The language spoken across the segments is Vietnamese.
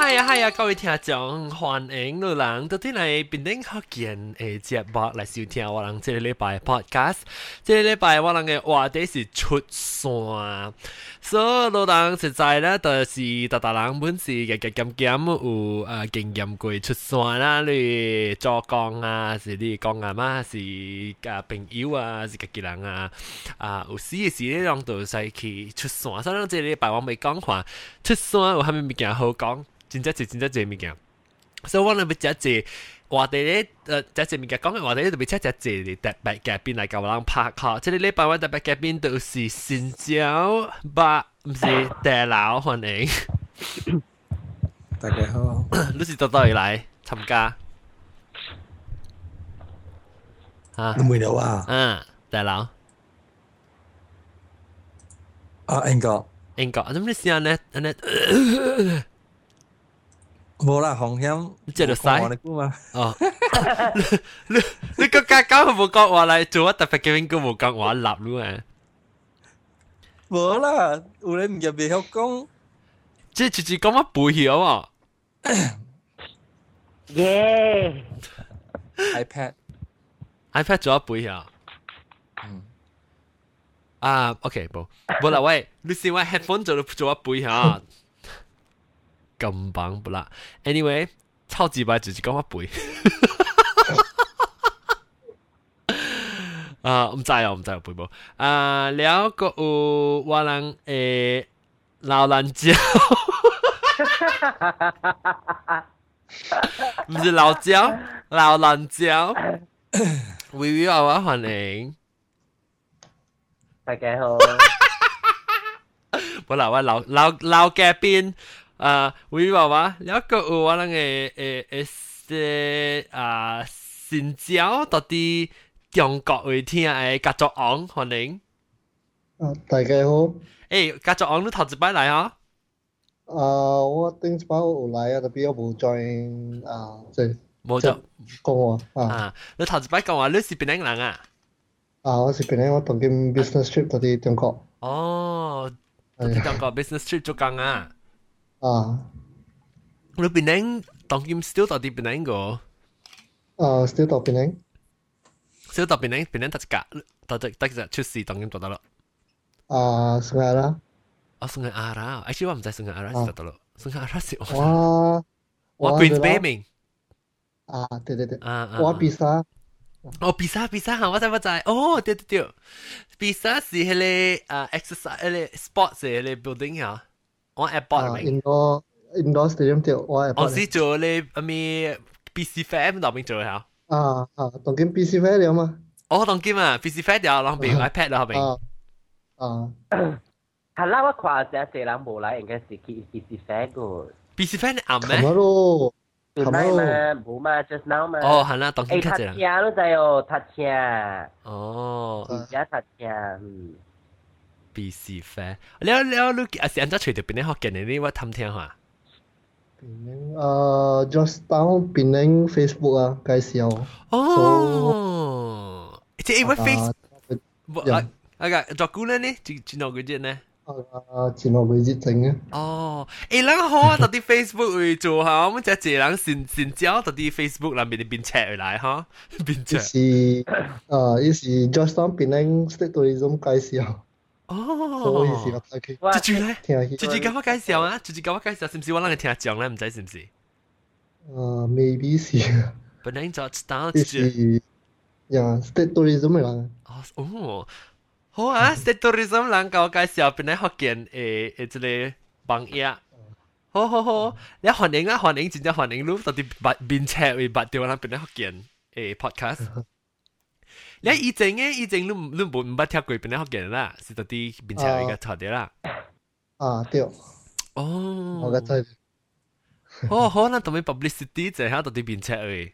系啊系啊，各位听众，欢迎路人，到天来平顶学健诶节目来收听我哋这个礼拜 podcast，这个礼拜我哋嘅话题是出山，所以路人实在咧，就是大大人本事嘅嘅咁咁有诶经验过出山啦，你做工啊，是你工啊嘛，是啊朋友啊，是家人啊，啊有时嘅时咧，让都使去出山，所以咧，这礼拜我未讲话出山有虾米物件好讲。真正系真正系物件。所以我哋要只只话题咧，诶只只物件讲嘅话题咧，特别只只只特别嘉宾嚟教我哋拍卡。即系礼拜我特别嘉宾都是新椒吧，唔是大佬欢迎。大家好，你是到到嚟嚟参加？啊，你没有啊？嗯，大佬。啊，英国，英国，咁你试下咧，咧。 冇啦，红险即系就使你估嘛？哦，你你你个家教冇讲话嚟做乜特别嘅边个冇讲话立咯啊？冇啦，有你唔入边学讲，即系直接讲乜背晓啊耶！iPad iPad 做乜背晓？嗯。啊，OK，冇冇啦，喂，你先话 headphone 做做乜背晓？ 咁棒不啦？Anyway，超级白直接講我背。啊，唔知啊，唔知有背冇。啊，了個有我人誒老蘭椒，唔是老椒，老蘭椒。微微娃娃歡迎。大家好。冇啦，我老老老嘉賓。啊，会话话有一个有我哋嘅诶诶些啊新椒到啲中国会听诶家族昂欢迎。啊，大家好。诶，家族昂你头一摆嚟啊？啊，我顶一摆有来啊，特别我冇 join 啊，即系冇就讲话啊。啊，你头一摆讲话你是边个人啊？啊，我是边个？我当紧 business trip 到啲中国。哦，到啲中国 business trip 做工啊？ 啊，你边宁当今 still 到啲边宁个？啊，still 到边宁？still 到边宁边宁特价，特特特只出事当今做得咯。啊，sungai ara。哦，sungai ara，actually 我唔知 sungai ara 是得咯，sungai ara 是我我 Queen's Bay 明。啊，对对对，啊啊，我比萨。哦，比萨比萨吓，我知我知，哦，对对对，比萨是迄个啊 exercise 迄个 sports 迄个 building 吓。 我 airport 咪 indoor indoor stadium 条我 airport 我是做你阿咪 BC Fair 那边做下啊啊当紧 BC Fair 了嘛哦当紧啊 BC Fair 了然后边 iPad 了后边啊啊系啦，我看只只人冇来，应该是去 BC Fair 个 BC Fair 你暗咩？系咯，系咪嘛？冇嘛，just now 嘛。哦，系啦，当紧诶，塔车都就有塔车。哦，而家塔车，嗯。 BC fan，你你你，啊是安怎找到邊啲福建人？你我探聽下。Penang 啊，Johnstown Penang Facebook ờ, 啊，介紹。哦，即係因為 ờ, Facebook，啊啊，做古咧呢？轉轉到幾隻呢？啊，轉到幾隻整啊？哦，誒，然後啊，到啲 dạ. ờ, Facebook 會做下，我們只只人先先教到啲 Facebook 啦，邊啲邊 check 來哈，邊 check。是啊，依是 Johnstown Penang State Tourism 介紹。哦，所以是我睇佢。接住咧，接住咁我介绍啊，接住咁我介绍，是唔是我谂你听讲咧？唔知是唔是？啊，maybe 是。本来就知道，是呀，State Tourism 嘅人。哦，好啊，State Tourism 人教我介绍，本来福建诶诶，即个帮嘢。好好好，你欢迎啊，欢迎，真正欢迎你，到底八边车为八条人本来福建诶 podcast。 你以前嘅以前你你冇唔捌听过边啲学嘅啦，是到啲边车嘅错啲啦。啊，对。哦。我嘅真。哦，好，那同埋 publicity 就系到啲边车嘅。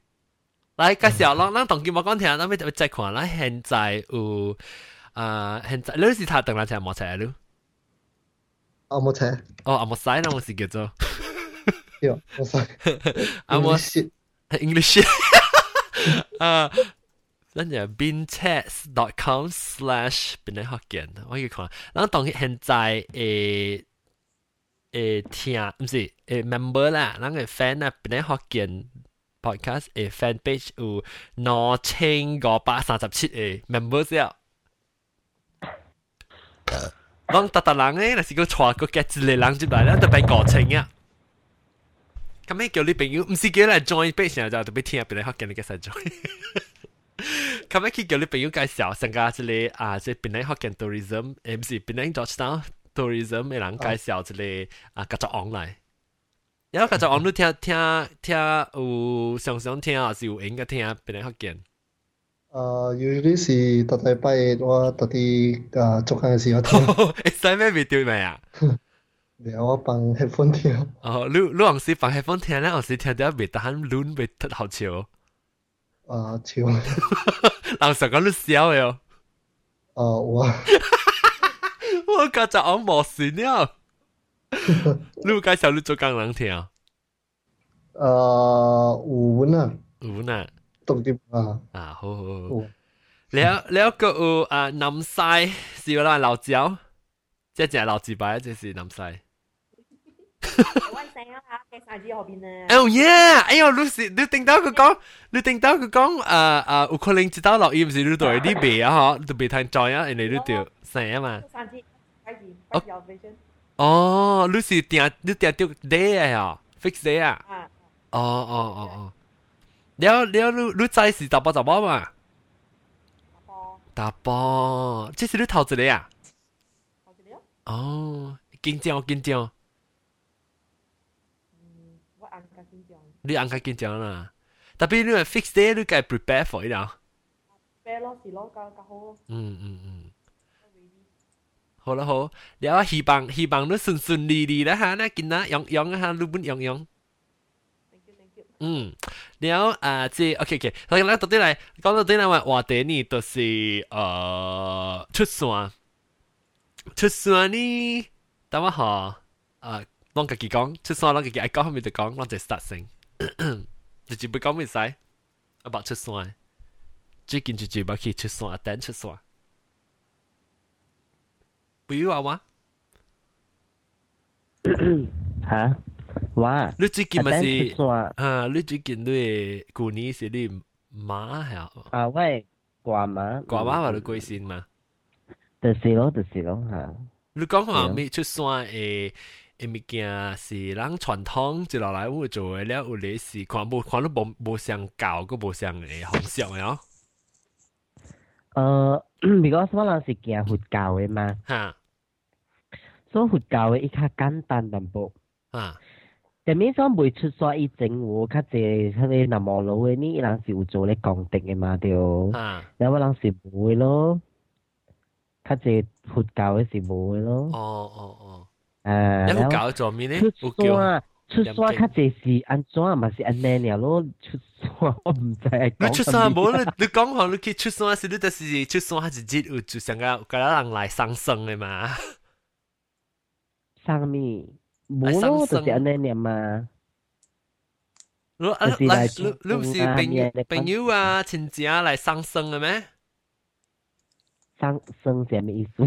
嚟介绍咯，咱当今我讲听，咱要再看啦。现在有啊，现在你是他等来车冇车咯？啊，冇车。哦，啊冇使，那我是叫做。对，冇使。啊冇 English。啊。 咱就 binchats.com slash 边啲学见，我要看。咱当现在诶 诶听，唔是诶 member 啦，咱嘅 fan 啊，边啲学见 podcast 诶 fan page 有两千五百三十七嘅 member 啫。讲特特人咧，若是个错个嘅一个人入来咧，就变五千啊。咁咩叫你朋友？唔是叫嚟 join page 就特别听边啲学见你嘅实 join。 咁咩叫你朋友介绍成家一个啊，即系边啲学见 tourism，诶唔是边啲 Georgetown。tourism 嘅人介绍一个啊，合作 online。有合作 online 听听听有常常听还是有应该听别人福建。诶，usually 是特礼拜我特啲诶做紧嘅时候听。会使咩 video 未啊？然后我放 headphone 听。哦，你你往时放 headphone 听咧，往时听到未得闲乱未得好笑。 啊，笑。人成讲你笑嘅哦。啊，我。我家就我冇事了。你有介绍你做工人听啊？诶，有啊。有啊。读啲啊。啊，好好好。了了个有啊南西是有啦老椒，即系老字牌，即系南西。 Oh yeah！哎呦，你是你听到佢讲，你听到佢讲，诶诶，有可能知道落雨唔是你对啲鼻啊？嗬，你鼻太在啊，人哋你条成啊嘛。哦，你是定你定掉 day 啊，fix day 啊？哦哦哦哦，了了，你你知是打包打包嘛？打包，这是你头一个啊？哦，紧张紧张。 你 angkat kintian lah. Tapi ni fixed day ni kau prepare for it lah. Prepare lo si lo kau kau. Hmm hmm hmm. 好啦好，了希望希望你顺顺利利啦哈，那今仔用用哈，日本用用。嗯，然後啊，即 OK OK，所以咧到底嚟講到底咧話話題呢，就是誒出山，出山呢，等我下啊，攏家己講，出山攏家己愛講，後面就講，攏就 start 先。Did you become inside? About chút xoài. Chỉ kinh chỉ chỉ bà khi chút xoài, tên chút xoài. Bùi yêu à wá? Hả? wa, Lúc chỉ kinh mà gì? À, lúc chỉ kinh đuôi cụ ní sẽ đi má hả? À, vậy. Quả má. Quả má là quay xin mà. Được xí lô, được xí lô hả? Lúc có hả, mi chút eh, xoài 山诶诶物件是人传统接落来会做嘅了，有啲是看冇看都冇冇相教，个冇相诶方向嘅哦。呃，because 我人是行佛教嘅嘛，吓，所以佛教嘅伊较简单淡薄，吓，但面所未出所以政府较济迄个南无路嘅呢，伊人是有做咧公定嘅嘛，对，吓，有我人是无嘅咯，较济佛教嘅是无嘅咯，哦哦哦， 诶，有教做咩咧？出山出山较济是安怎嘛是安尼尔咯，出山我唔知系你出山冇你你讲下你去出山时，你就是出山系直接有就想个个人来上升嘅嘛？上面冇咯，就是安尼尔嘛。你啊来你你唔是朋友朋友啊亲戚来上升嘅咩？ 上升系咩意思？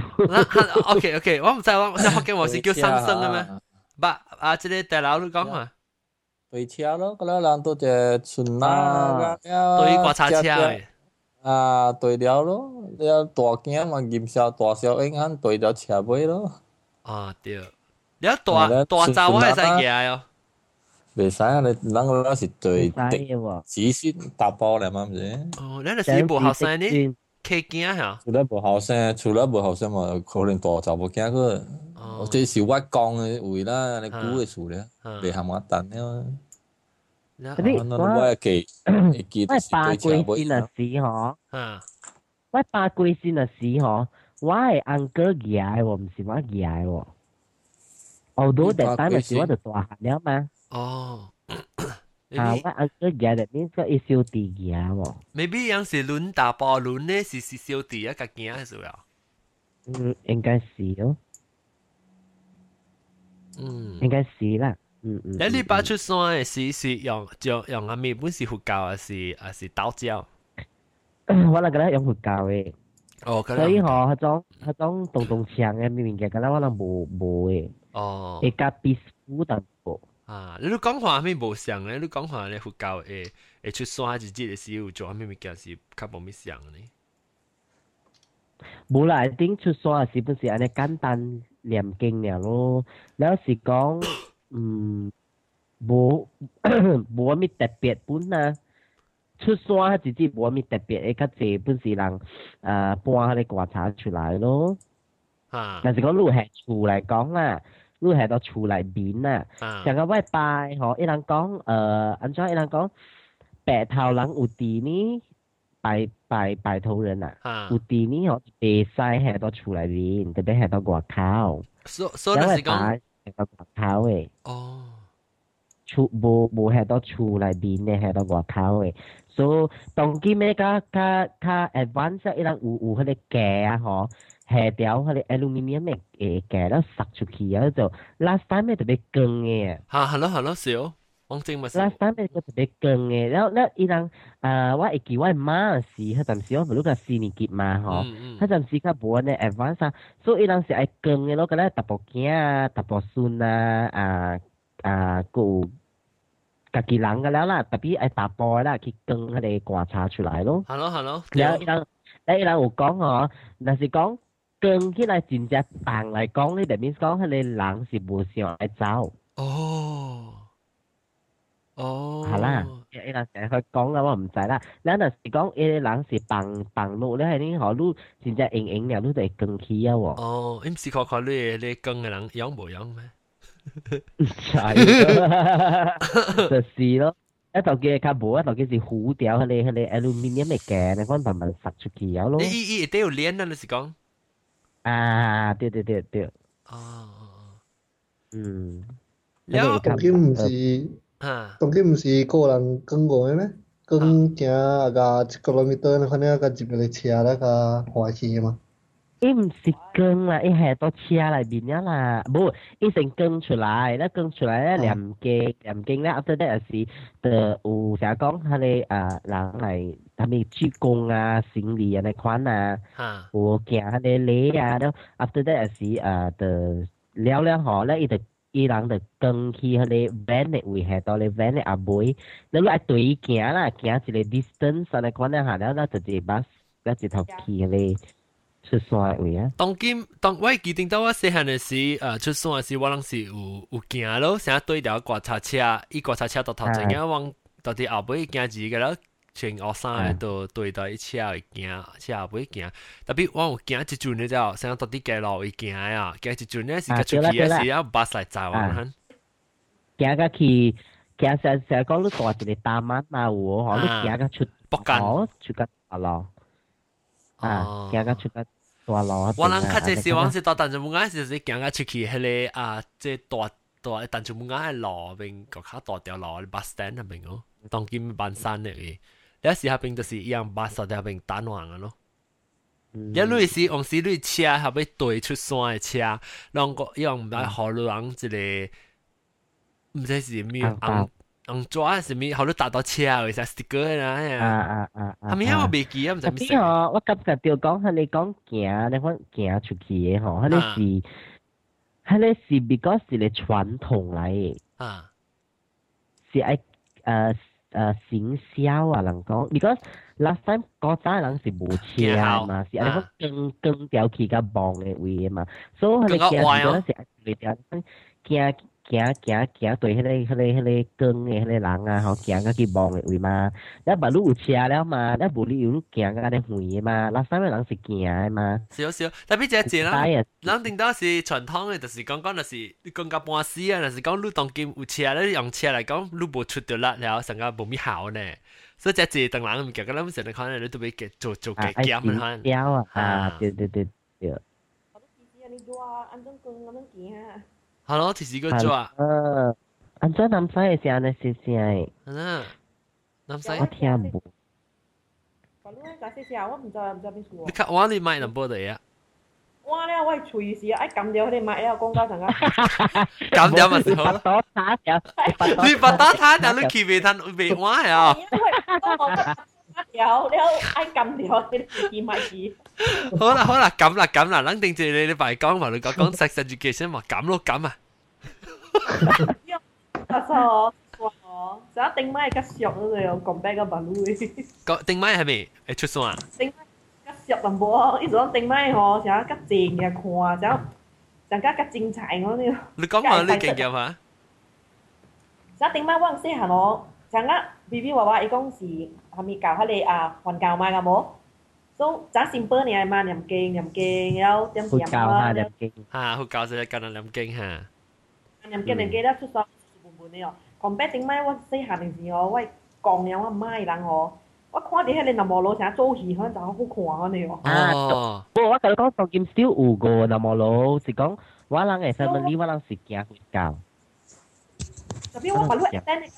OK OK，我唔知我我福建话是叫上升嘅咩？不啊，即个大佬你讲嘛？对车咯，嗰啲人都只顺啦，对刮叉车嘅。啊，对了咯，你大件嘛，剑小大小应啱对咗车尾咯。啊对，你大大闸我系使嘅哟。袂使啊！你人嗰是对子孙搭包嚟嘛？唔是？哦，你系死无后生呢？ 企惊吓？除咗无后生，除咗无后生嘛，可能大闸无惊个。哦，即是我讲嘅位啦，你估嘅数咧，未含我等了。嗰啲我记记我八季先啊时嗬，我八季先啊时嗬，我系 uncle 嘅喎，唔是我嘅喎。although that time 咪是我就大汉了嘛。哦。 啊，我 uncle 嘅that means 个系小弟嘅喎。 maybe 有时轮打波轮咧是是小弟啊，个惊系数啊。嗯，应该是咯。嗯，应该是啦。嗯嗯。你呢把出山嘅是是用用用阿咪本是佛教还是还是道教？我那个咧用佛教嘅。 哦，所以吼，迄种迄种动动枪嘅物件，敢若我人无无诶。哦。会较 peaceful 淡薄。 啊，你都讲话咩无像咧？你讲话咧佛教诶诶出山一节嘅时候做咩物件是较无咩像呢？冇啦，一定出山是不是安尼简单念经尔咯？แล้ว是讲嗯无无咩特别本啊。出山自己冇咩特别，诶，较济本是人诶搬迄个观察出来咯。啊！但是讲路系厝嚟讲啦， 路系到厝内面啦。像个外拜吼，一人讲诶，安怎一人讲白头人有地呢？拜拜拜头人啊，有地呢吼，地西系到厝内面，特别系到外口。所所以是讲系到外口诶。哦。厝无无系到厝内面嘅，系到外口嘅。so 当今咩较较较 advance 一人有有迄个架啊吼， 下条迄个 aluminium 嘅诶架咧塞出去啊，就 last time 特别光嘅。吓系咯系咯是哦，我正咪。last time 个特别光嘅，然后咧伊人诶我会记我妈时，迄阵时我唔รู้个四年级嘛吼，迄阵时较无安尼 advance 啊，所以伊人是爱光嘅咯，个咧特步囝啊，特步孙啊，啊啊个。家己人嘅了啦，特别爱打波啦，去跟佢哋观察出来咯。系咯系咯。然后人，诶人有讲哦，但是讲 跟起來真正棒嚟講你，就 means 講佢哋人是無想愛走。哦。哦。係啦，誒人成日去講啦，我唔知啦。然後是講誒人是棒棒路咧，係啲學路真正硬硬了，都係跟起啊喎。哦，你唔是看看你你跟嘅人樣無樣咩？係，就是咯。一頭嘅較無，一頭嘅是糊掉，佢哋佢哋 aluminium 嘅鏡，你講慢慢塞出去有咯。伊伊都要練啊，你是講？啊对对对对。啊嗯。然后东京不是东京不是个人更过来吗更加那个这个人没得那个那个日本的车那个花旗吗？伊唔是根啦，伊系到车内边啊啦，不，伊成根出来，那根出来咧两根，两根咧，after that 是的有啥讲，他哋啊人嚟，他哋鞠躬啊、行礼啊那款啊，我行他哋礼啊，都 after that 是啊的了了好咧，伊就伊人就跟去他哋 van 嘅位系到咧 van 嘅阿妹，你来对行啦，行一个 distance 啊那款咧，下了咧就直 bus，一直头去咧。出山位啊！当今当我记定到我细汉嘅时，诶出山嘅时，我谂是有有行咯，成日对条观察车，伊观察车到头前嘅往到啲后尾行住嘅咯，全学生都对到一车会行，车后尾行。特别我有行一转嘅就，成日到啲街路会行啊，行一转咧是个出去嘅时，啊巴士嚟载我哋。行个去，行成成讲你大一个大马嘛有嗬，你行个出北间，出个大路。 啊，行到出個大路啊！我人較濟是往是到但係冇啱時是行到出去迄個啊，即大大但係冇啱係路邊個較大条路，bus stand 那邊哦，當今半山嚟嘅。有時下邊就是一樣 bus 喺入邊單橫嘅咯。一類是用是類車後尾對出山的車，兩個用唔係河路人一個，唔知是咩紅。用抓啊，什么，好多搭到车啊，为啥 sticker 啊？啊啊啊！他们我未记啊，唔知咩。我我感觉就讲，佢你讲行，你讲行出去嘅吼，佢哋是，佢哋是 because 是传统嚟嘅。啊，是爱诶诶行销啊，人讲，because last time 嗰单人是冇车啊嘛，是啊，更更屌佢个棒嘅位嘛，所以佢哋行嗰时你嚟？行行行对迄个迄个迄个光嘅迄个人啊，吼行到去望嘅位嘛，你把路有车了嘛，你无你有路行到安尼远嘅嘛，那三个人是行嘅嘛。少少，特别只只啦，人定到是传统嘅，就是讲讲就是你讲到半死啊，就是讲路当今有车咧，用车嚟讲路无出到力了，成个无咪好呢。所以只只等人唔夹，咁谂成日可能你都俾嘅做做嘅减可能。啊啊，对对对对。我都试试你做啊，安怎讲咁样行啊？ 系咯，提示佢做啊。诶，安怎南西嘅时候呢？试试系。嗯，南西。我听唔。我呢个试试，我唔知唔知边处。你睇我你买 number 嚟啊？我咧，我系随时爱揿掉佢哋买啊，广告阵间。揿掉咪好。拔刀叉掉。你拔刀叉掉，你企未摊未玩啊？ 条，你爱揿条，你自己买字。好啦好啦，咁啦咁啦，肯定住你你白讲话你讲讲 sex education 话咁咯咁啊。啊错。哦，就一定买较俗嗰个有讲白个马路嘅。个定买系咪？诶出数啊？定较俗淡薄，一种定买吼，成较正嘅看，成成较较精彩嗰啲。你讲话你经验啊？就定买我细汉咯，成个 B B 娃娃伊讲是系咪教佢哋啊环教买嘅冇？所以就 simple 呢嘛，念经念经，然后点点啊，念经吓，好教就系教人念经吓。念经念经咧出咗半半呢哦。còn bé tiếng mai 我细汉嘅时候，我讲了我妈人哦，我看啲迄个南无路成做戏，可能就好看呢哦。啊，不过我同你讲，当今 still 有个南无路，是讲我人嘅 family，我人是行回教。特别我把路 extend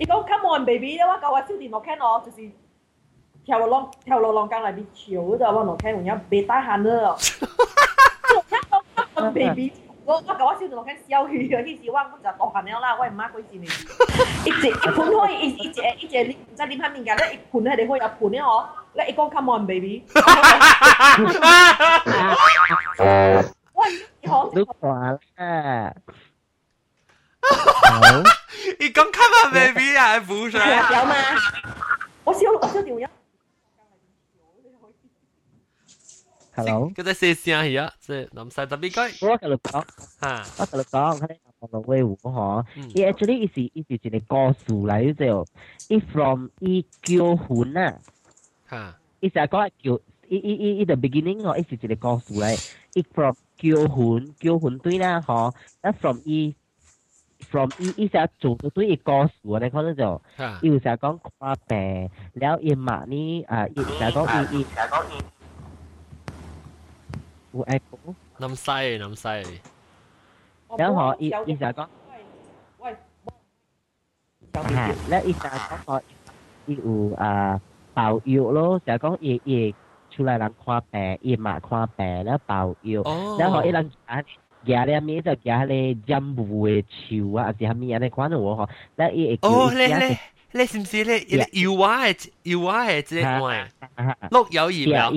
伊講 Come on baby 咧，我教我少年落 can 哦，就是跳落浪跳落浪江嚟啲橋嗰度，我落 can 然後別打喊咯。Come on baby。我我搞我小同學聽笑戲嘅，啲時我我就當閒了啦，我唔媽鬼事嚟。一隻一盤可以一一隻一隻你唔知點下面㗎咧，一盤咧你可以有盤咧嗬，咧一講 come on baby。喂，你好。都話啦。你讲 come on baby 啊，不是？有吗？我小我小条音。Hello，佢在写声系啊，即系谂晒特别句。我同你讲，吓，我同你讲，佢哋学到威湖嗬，伊 actually 伊是伊是一个故事嚟，就伊 from 伊叫魂啊，吓，伊成日讲叫伊伊伊伊 the beginning 嗬，伊是一个故事嚟，伊 from 叫魂叫魂对啦嗬，那 from 伊 from 伊伊成日做到對個故事，你可能就伊有成日講跨病，然後伊嘛呢啊，伊成日講伊伊成日講伊有 echo，咁細咁細，然後伊伊成日講，喂，嚇，咧伊成日講個伊有啊爆藥咯，成日講伊伊出嚟人跨病，伊嘛跨病咧爆藥，然後伊人啊。夾咧咩就夾咧任務嘅潮啊，還是係咩咧？可能我嗬，咧伊會哦，咧咧咧，是唔是咧？要話嘅要話嘅即係咩？碌有疫苗。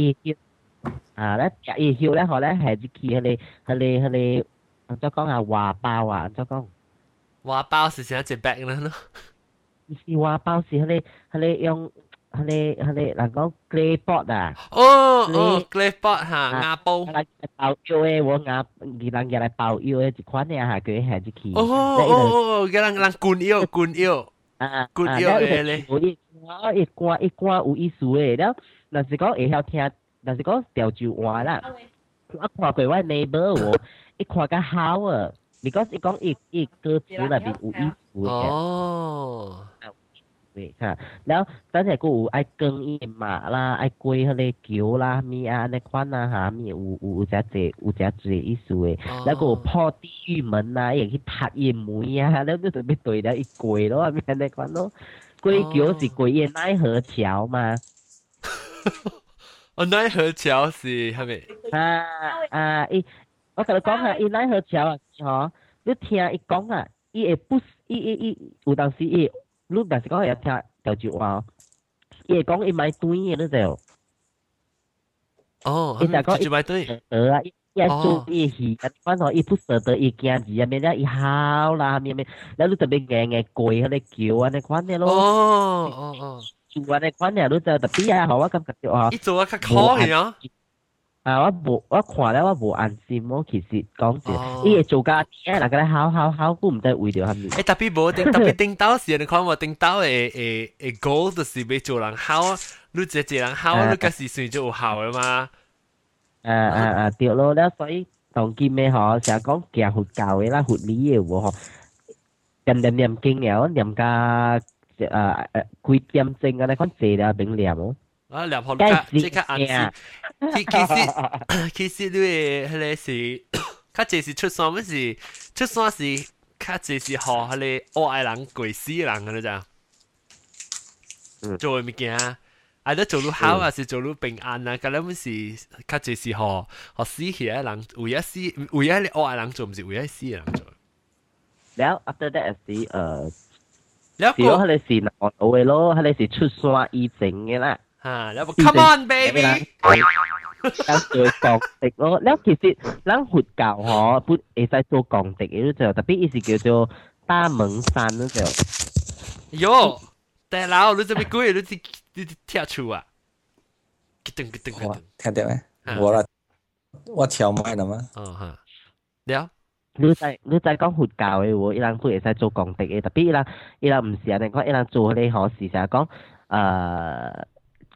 啊咧日曉咧學咧係啲佢哋佢哋佢哋按照講啊話包啊按照講話包是成一隻 bag 啦咯，是話包是佢哋佢哋用迄个迄个，人讲 clay pot 啊。哦哦，clay pot 哈，牙煲。包腰诶，我牙，伊人家来包腰诶，一款诶下佢下只去。哦哦哦，佢人人滚腰滚腰。啊，滚腰诶咧。我一我一歌一歌有意思诶，了，若是讲会晓听，若是讲潮州话啦。我看过我 neighbor 我，一看个好啊，because 伊讲伊伊歌词内面有意思诶。哦。對嚇，然後等下個有愛更伊馬啦，愛龜迄個橋啦，咪啊，那款啊嚇，咪有有有只隻有只隻意思嘅，然後個破地獄門啊，亦去拍伊門啊，然後就特別對了一龜咯，咪 那款咯，龜橋是龜嘅奈何桥嘛。哦奈何桥是係咪？啊啊！伊我同你講下，伊奈何桥啊，吼，你听伊講啊，伊會不，伊伊伊有當時伊，lúc đó sẽ có thể theo theo chịu vào. Ye con em mai túi ye nữa rồi ồ em đã có em mai túi. ờ à ye chú ye gì anh quan rồi em bút sợ tới em kia gì anh biết đã em hao là mình mình đã lúc tập bên nghe nghe cùi hay là kiểu anh quan này luôn Oh, oh, oh. chú anh quan này lúc tập tập bia họ cảm giác chịu họ. Ít chú anh khó gì 啊，伊做啊较可嘅啊。啊，我无我看咧，我无安心，我其实讲住，伊会做家己啊，嗱个咧好好好，我唔知为咗系咪。诶，特别无定特别顶到时，你看我顶到诶诶诶 goal 就是要做人好啊，你一一人好，你个时算就有效嘅嘛。诶诶诶，对咯，咧所以当今嘅嗬，成日讲行佛教嘅啦，佛理嘅喎嗬，人哋念经了，念家。 诶诶几点钟啊？你讲借了冰凉哦。啊，凉好即即刻暗示。 其其實其實你迄個是，較濟是出山，不是出山是較濟是互迄個愛人鬼死人個咋？做物件啊，你做愈好啊，是做愈平安啊，咁你唔是較濟是互互死去個人，為一死為一你愛人做，毋是為一死人做。了，after that 是誒，了，嗰個係你是南澳嘅咯，係你是出山以前嘅啦。吓，嗱，come on baby，嗱，講降敵咯。嗱，其實，嗱，佛教嗬，佢誒曬做降敵，誒都就特別，誒是叫做大門山嗰只。哟，大佬，你做咩鬼？你去，你去跳出啊！我聽到咩？我啦，我跳埋啦嘛。哦，嚇，嗱，你再，你再講佛教誒喎，佢哋誒曬做降敵，特別，誒，佢哋唔時啊，定講佢哋做啲何時就係講，誒。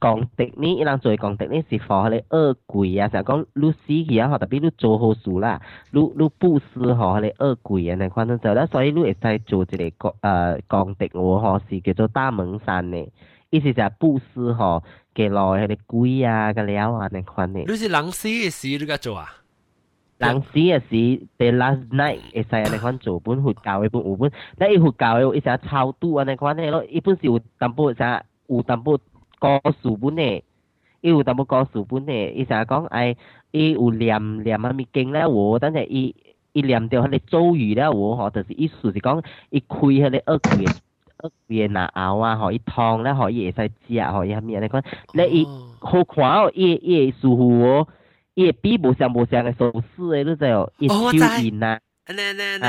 功德呢，伊人做功德呢是放嗰啲惡鬼啊，成日講你死去啊，特别你做好事啦，你你布施嗬嗰啲惡鬼啊，你看到就啦，所以你会使做一個誒功德喎，嗬是叫做大门山呢，意思就係布施吼嘅來嗰啲鬼啊个料啊，你看嘅。你是人死嘅时，你甲做啊？人死嘅時，the last night 會使安尼款做本佛教嘅本有本，但伊佛教嘅伊成超度安尼款嘅咯，伊本是有淡薄啥有淡薄故事本嘅，伊有淡薄故事本嘅，伊成講哎，伊有念念啊物经咧喎，但係伊伊念到迄个咒语咧喎，吼，就是意思是讲伊开迄个恶鬼惡鬼嘅拿熬啊，吼，伊燙咧，吼，伊会使食，吼，伊蝦米安尼款，咧伊好看哦，伊伊會舒服哦。伊會比无相无相嘅手勢誒，你知哦，伊手印啊，啊，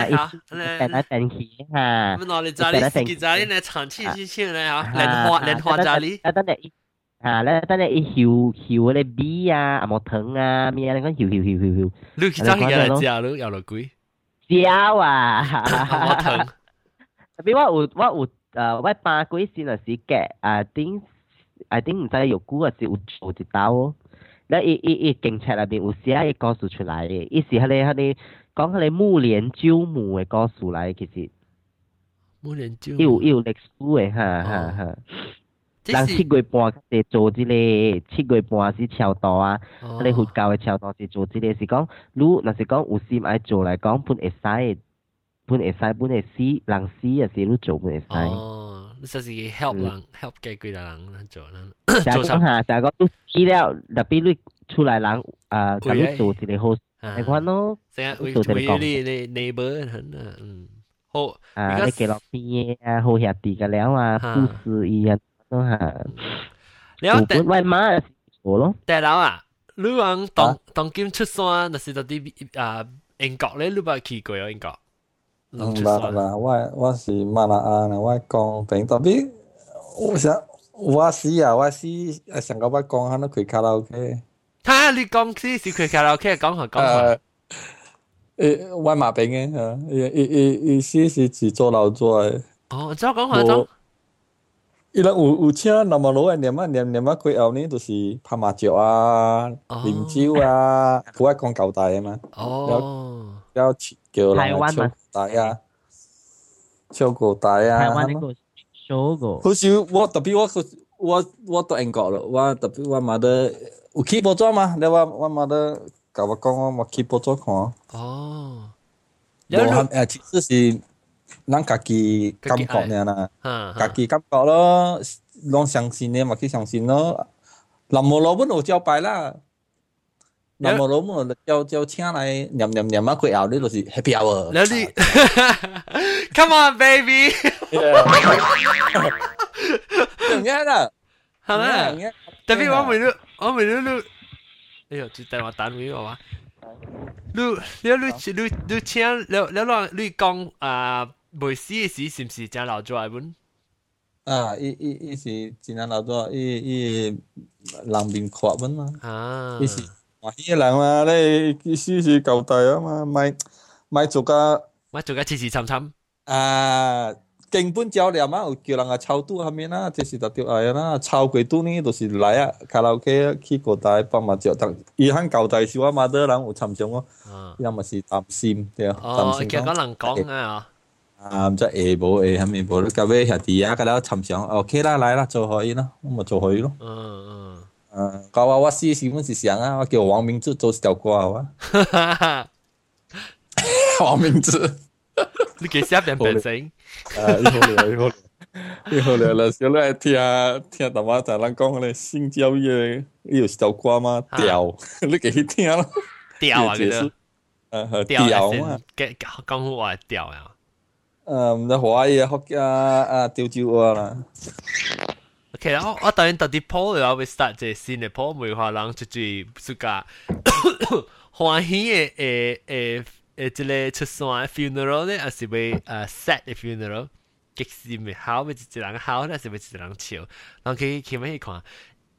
伊变来变去哈。咁我哋就你自己就你嚟长期去唱咧吓，莲花莲花就你。啊，等你啊，咧等你伊嗅嗅嗰啲味啊，阿莫糖啊，咩啊，你讲嗅嗅嗅嗅嗅。你其实系嚟食咯，有落鬼。食啊！阿莫糖。特别我有我有诶，我八鬼先系是嘅，啊顶啊顶唔知有股啊是有做一刀哦。咧伊伊伊警察内边有写伊故事出来嘅，伊是迄个迄个 讲迄个木莲救母嘅故事来，其实。木莲救。有有历史嘅，哈哈哈。人七月半系做即个，七月半是超度啊，迄个佛教嘅超度是做即个，是讲如若是讲有心爱做嚟讲，本会使，本会使，本会死，人死也是你做本会使。哦，你就是 help 人，help 嘅几个人做人。就系讲下，就系讲你死了，特别你出来人，诶，咁你做一个好， 你看咯，成日会会你你 neighbor 很啊，嗯，好，啊，你记落边啊，好兄弟嘅了啊，故事一样。都系。你有本为马我咯。大佬啊，你讲当当今出山，那是到啲啊英国咧，你冇去过啊英国？嗯，嗱嗱，我我是马来亚，我讲平特别，我想我是啊，我是啊，上个我讲下都开卡拉 OK。 吓！你讲是是开卡拉 OK，讲下讲下。诶，我马平嘅吓，伊伊伊伊是是自做老做诶。哦，再讲下讲。伊人有有请南马路诶念啊念念啊几后呢，就是拍麻雀啊、啉酒啊，佢爱讲交代诶嘛。哦。要叫人唱大啊，唱歌大啊。台湾呢个 show 个。好似我特别我我我到英国咯，我特别我妈的 有起步做吗？那我我妈的甲我讲，我冇起步做看。哦，冇诶，其实是咱家己感觉尔啦，家己感觉咯，拢相信你嘛去相信咯。那么老本有招牌啦，那么老本招招请来念念念啊，过后你就是 happy hour。那你，Come on baby，唔啱啦，係咪？特别我未都我未都都，哎呦，就电话打俾我话，你你你你你请你你话你讲啊。未死嘅时是唔是真留咗嚟本？啊，伊伊伊是真留咗，伊伊人面阔本嘛。啊，伊是欢喜嘅人嘛，你意思是交代啊嘛，咪咪做个咪做个黐黐沉沉。啊， 根本教練嘛，有叫人啊抄ตู้下面啦，这是特條愛啦，抄幾ตู้呢，就是来啊卡拉 OK 去各大幫麻雀，但伊肯交代是我媽的人有參詳哦，要么是担心对啊，擔心。哦，其實講人講啊。啊，唔知下晡下，下面無，到尾下啲啊，嗰度尋常，OK 啦，来啦，做可以啦，我咪做可以咯。嗯嗯。嗯，搞我我試試本是想啊，我叫王明志做條歌啊。王明志，你几时变变声？啊，以后聊，以后聊。以后聊了，小来听听大妈在咱讲咧性教育，有条歌吗？调，你几去听咯？调啊，嗰个。诶，调嘛，讲讲话调啊。诶，唔知华语学嘅啊调照我啦。OK 啦，我当然特啲 Paul 又会 start 即系新嘅 Paul，每个人就最暑假欢喜嘅诶诶 誒，即係出山 funeral 呢，还是会呃 sad 诶 funeral，极是咪好，咪一人好，还是咪一人笑，然後佢佢咪去看。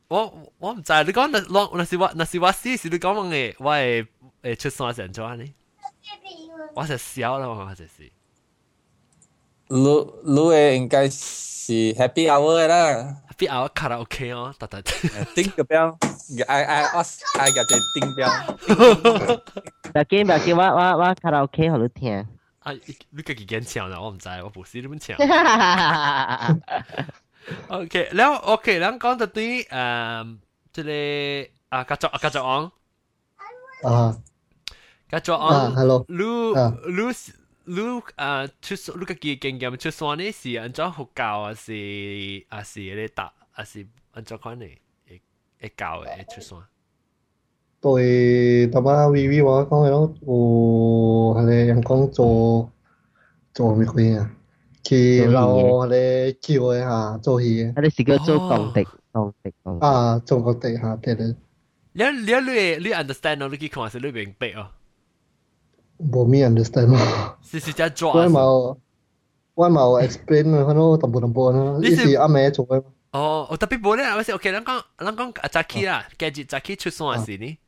我我唔知，你讲那那那是我那是我死时你講嘅，我诶诶出山成怎呢？我就笑啦，我就是。擼擼诶，应该是 Happy Hour 啦。Happy Hour 卡拉 OK 哦，达达。顶个标，I I us I 个只顶标。那今那今我我我卡拉 OK 好你听。啊，你个几间唱啦？我唔知，我不是你们唱。OK，然后 OK，然后讲到对，嗯，这里啊，继续啊，继续讲。啊。继续讲。Hello。Lu Lu。你啊，出你个经验出山呢是按照学教啊，是啊是你答啊是按照款嚟会教嘅出山。对，大妈 V V 话讲嘅咯，有系你人讲做做咩鬼啊？去捞你叫嘅吓做戏嘅。你是叫做当地当地当地。啊，做当地吓，对对。你你你你 understand 咯？你去看是你明白哦。 冇咩 understand 咯。是是只抓。我冇我冇 explain 佢咯，淡薄淡薄咯。呢是阿妹做嘅。哦，特别冇咧，我先 OK，咱讲咱讲阿 Jackie 啦，今日 Jackie 出山嘅事呢？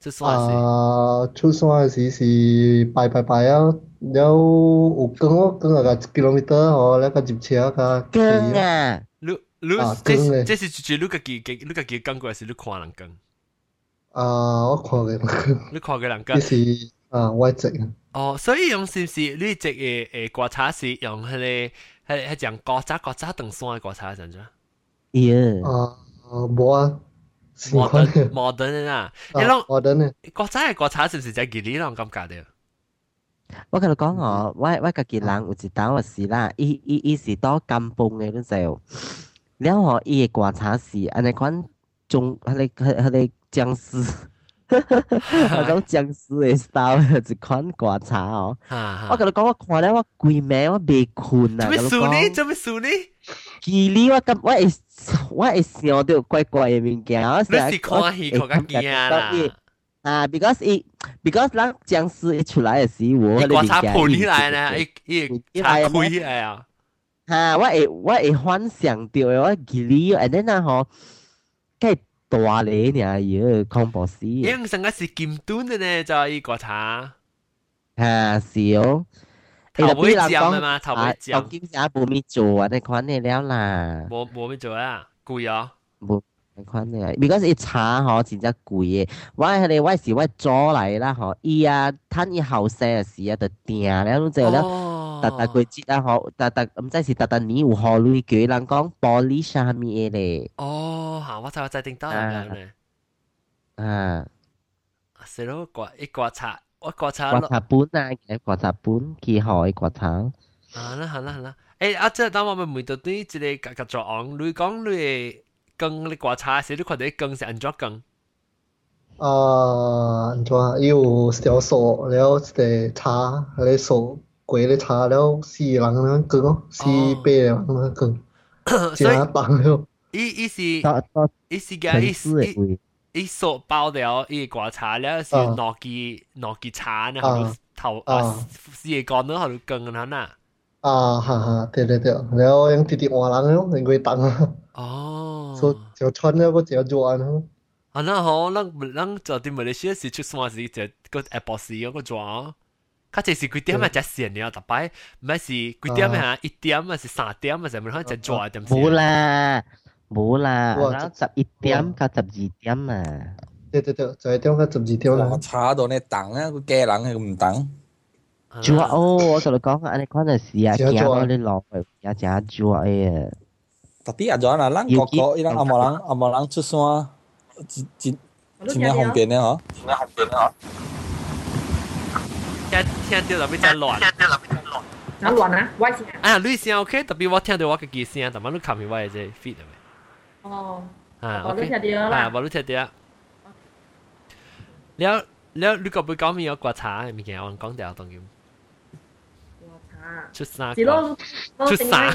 出山嘅事。啊，出山嘅事是拜拜拜啊！有有更哦，更啊个 kilometer 哦，那个接车个。更啊！你你这这是就你个记记你个记讲过还是你看人讲？啊，我看嘅人讲。你看嘅人讲。是 啊，我直啊。哦，所以用是不是你直诶诶刮擦是用迄、那个迄迄种刮擦刮擦等酸诶刮擦，怎着？耶、yeah. 啊、呃，啊、呃，无啊，无的，无的呢啦。你讲无的呢？刮擦诶刮擦是不是在吉里咯咁觉的？我跟你讲我，我我个吉人有一打我事啦，伊伊伊是到金崩诶，你知哦。然后伊诶刮擦时安尼款中迄个迄个僵尸。嗰種僵屍嘅 style 一款觀察哦。我甲你講，我看了我規暝我未困啊。做咩輸呢？做咩輸呢？記哩我咁，我會我會想到怪怪嘅物件。你是看戲看甲驚啦。啊，because it because 咱僵屍一出來嘅時候，我觀察盤起來呢，一一插開起來啊。哈，我會我會幻想到我記哩，and then 啊吼，計大你วอ康博士เนี่ยยังสังกัด是哦头ข้มต้นแน่ๆจอยข你ถามหาเสี啊วทําไมเจ๊บุ๋มไม่จู๋อ่ะแต่ขวัญในแล้วล่ะ 逐逐季节啊吼，逐逐毋知是逐逐年有好类嘅，人讲玻璃啥物嘅咧。哦，吓，我知我知定得咧。啊，是咯，刮一刮茶，我刮茶。刮茶本啊，嘅刮茶本，几好嘅刮茶。啊啦，好啦，好啦，诶，啊，即系等我们每到对一个格格作案，你讲你。羹你刮茶时，你看到羹是安怎羹？啊，安怎？伊有小数了一个茶，迄个数 过咧茶了四人咁羹哦，四八人咁羹，真重了。伊伊是伊是嘅伊伊数包了伊刮茶了是两支两支茶呢，后头啊四个呢后头羹啊嗱。啊，哈哈，对对对，แล้วยังติดๆหัวหลังเนาะยังกูตังอ๋อ所以就穿了个就做安咯。啊，那好，咱咱就啲马来西亚时出山时就个 Apple 时嗰个做， 佢这是几点啊？只线了，特摆唔系是几点啊？一点啊，是三点啊？系咪可能只做点？冇啦，冇啦，然后十一点到十二点啊。对对对，十一点到十二点啦。查到你等啊，个家人系唔等。 做哦，我同你讲，安尼款就是啊，行到你落去也真做诶。tapi ada orang lang kok kok ilang amalang amalang tu semua chính chính là hồng biển đấy hả? chính là hồng biển đấy hả? 听听到特别真乱。真乱啊！我声。啊，你声 OK，特别我听到我嘅机声，但系你看唔我嘅这 feed 系咪？哦。啊，OK。我都听到啦。啊，我都听到。了了，你个唔讲咩有刮茶嘅物件，我讲掉当然。刮茶。出衫。是咯，出衫。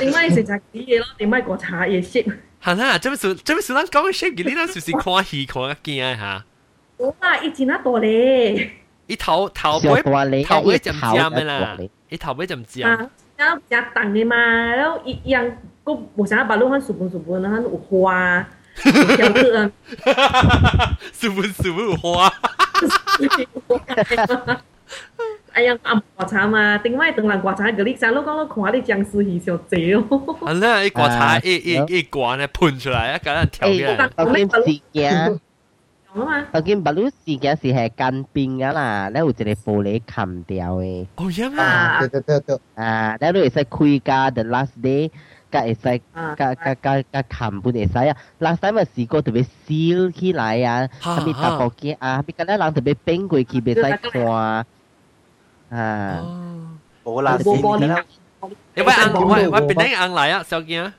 点解食就啲嘢咯？点解刮茶嘢 shape？系啦，做咩事？做咩事？咱讲嘅 shape，你嗱就是看戏看得惊吓。我啊，以前那多咧。 伊头头尾头尾就唔尖嘅啦，伊头尾就唔尖。然后食冻嘅嘛，然后一样个冇想把路很薯本薯本，然后有花，有个，薯本薯本有花。哎呀，暗刮茶嘛，另外等人刮茶嗰啲，成日讲到看啲僵尸戏上济哦。系啦，一刮茶一一一刮呢喷出来，一个人跳起来。我见事件。 啊嘛。我见 baru 事件是系间边噶啦，咧有一个玻璃冚掉嘅。哦，呀嘛。对对对对。啊，咧你会使开架 the last day，甲会使甲甲甲甲冚本会使啊。last time 咪试过特别烧起来啊，特别大部件啊，别个咧人特别冰过去袂使看。啊，冇啦，先啦。你喂硬喂喂边啲硬嚟啊？小健。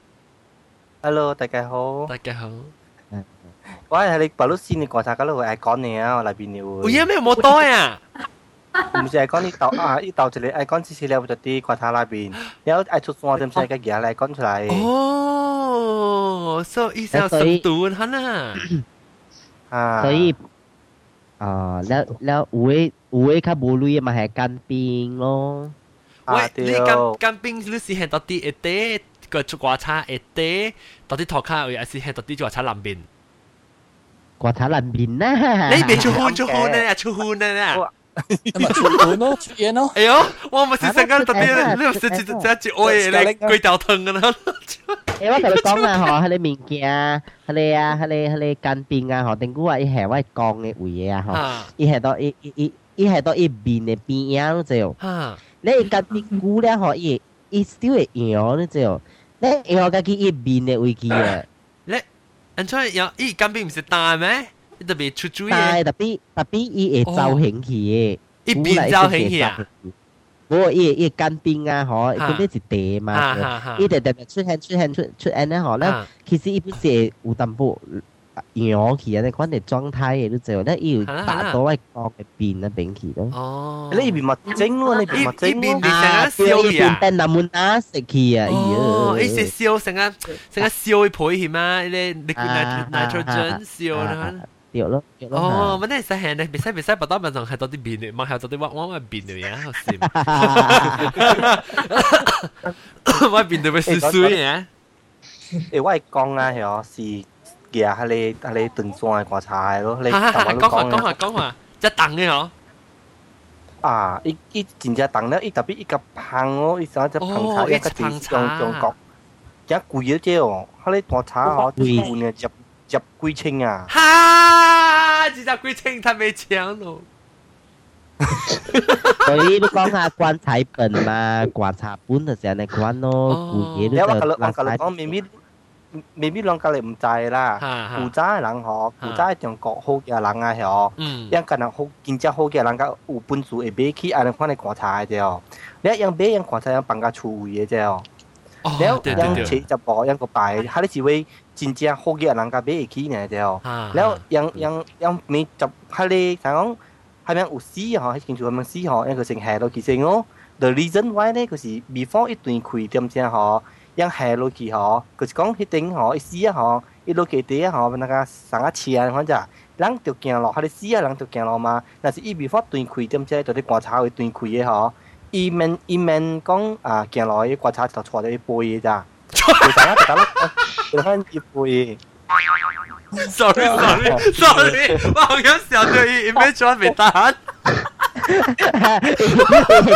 Hello，大家好。大家好。 我系你白鹿先你观察嗰度系讲你啊，我嚟边你会。有咩冇多呀？唔是系讲呢度啊，呢度就你系讲次次你有就啲观察那边，有系出我点先嘅嘢嚟讲出嚟。哦，所以就深度吓啦。啊。所以。啊，แล้วแล้ว有诶有诶较无类嘛系干冰咯。喂，你干干冰你是系到底一啲个出瓜茶一啲，到底头卡又是系到底瓜茶南边？ 瓜茶南边啦。你别出汗出汗咧，出汗咧。咁咪出汗咯，出嘢咯。哎呦，我咪是成间特别，你唔是只只只爱咧，鬼掉汤噶啦。诶，我同你讲啊，嗬，喺你物件，喺你啊，喺你喺你间边啊，嗬，定估话伊系我讲嘅位嘢啊，嗬，伊系到伊伊伊系到伊边嘅边样就，你间边估咧，嗬，伊伊 still 会样咧就，你样家己伊边嘅位机啊，你， 安怎要？伊間邊唔是大咩？特别出主意。大特别特别伊会造型起嘅，伊变造型起啊？我伊伊干冰啊，嗬，嗰啲是地嘛，伊直直出現出現出出現咧，嗬，咧其实伊不是有淡薄扬起啊，你讲你状态嘅都就咧要达到一个嘅变啊变起咯。哦，你边咪整咯，你边咪整咯，啊，烧啊，变但冇拿食去啊，哦，伊是烧成个成个烧配起嘛，你你 nitrogen 烧啦。掉咯，掉咯。哦，乜你使系你，别使别使，不当咪仲系到啲变嘅，冇系到啲屈屈嘅变嘅嘢，好笑。我变到咪衰衰嘅。诶，我系讲啊，系是 嘅，系你系你炖餸嘅观察咯，你讲下讲下讲下，一等嘅嗬。啊，伊伊真正等咧，伊特别伊个胖哦，伊想只胖茶一个字中中国，一贵咗啫哦，佢你观察哦，贵嘅接。入归清啊！哈！只入归清太没钱咯。所以你讲下棺材本嘛，棺材本就成日关咯，古嘢都就棺材本。讲咪咪 未必兩家嚟唔制啦，有知嘅人吼，有知中國好嘅人啊，吼，樣個人好，真正好嘅人家有本事會買起，安尼款嚟觀察嘅啫哦。你一樣買樣觀察樣放家出位嘅啫哦。你一樣切一步樣個擺，哈你是位真正好嘅人家買會起呢啫哦。然後樣樣樣買十，哈你講係咪有死吼？係清楚係咪死吼？樣佢成下落其實我，the reason why 咧，佢是 before 一段開點先吼。因下落去嗬，佢是讲一定嗬，一死啊嗬，一落去地啊嗬，那个上一次啊，反正人就行落，系死啊，人就行落嘛。但是伊 before 段开点先，就啲观察会段开嘅嗬。伊面伊面讲啊，行落去观察就坐咗一杯嘅咋，其实一打落，就翻一杯。sorry sorry sorry，我好想笑到伊伊咩转未得 闲。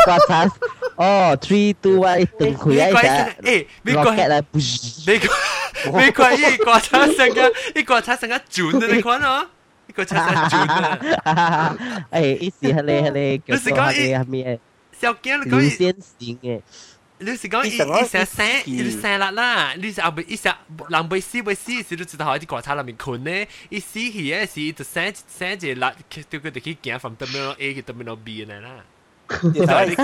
观察哦，three two one，顿开一只，诶，美国美国美国伊观察成个伊观察成个转嘅你看哦。 个车车转啊！诶，意思系你系你叫做系你系咩？小惊你讲先行嘅。 你是讲一一成生一生啦啦，你是后边一成人未死未死时，你知道喺啲国产里面困呢，一死去嘅时就生生只辣，叫佢哋去行 from terminal A 去 terminal B 嘅啦。 你可以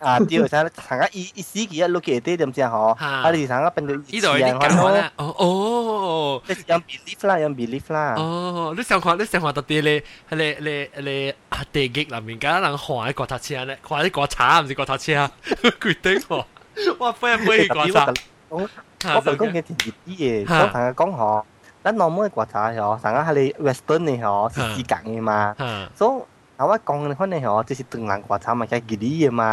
啊，对，成成个一一死期一碌嘅啲点先嗬，啊你成个变到呢度啲搞啦，哦哦，你用 belief 啦，用 belief 啦，哦，你想看你想看到啲咧，系你你你啊地极里面梗人看喺国塔车咧，看啲国产唔是国塔车啊，决定喎，我飞唔飞国产？我我讲嘅田热啲嘢，我同佢讲嗬，咱 normal 嘅国产嗬，成个系你 western 嘅嗬，是时间嘅嘛，所以。 อาว่า กองคนในหอจะสิตึงหลังกว่าทำมาแค่กี่ดีมา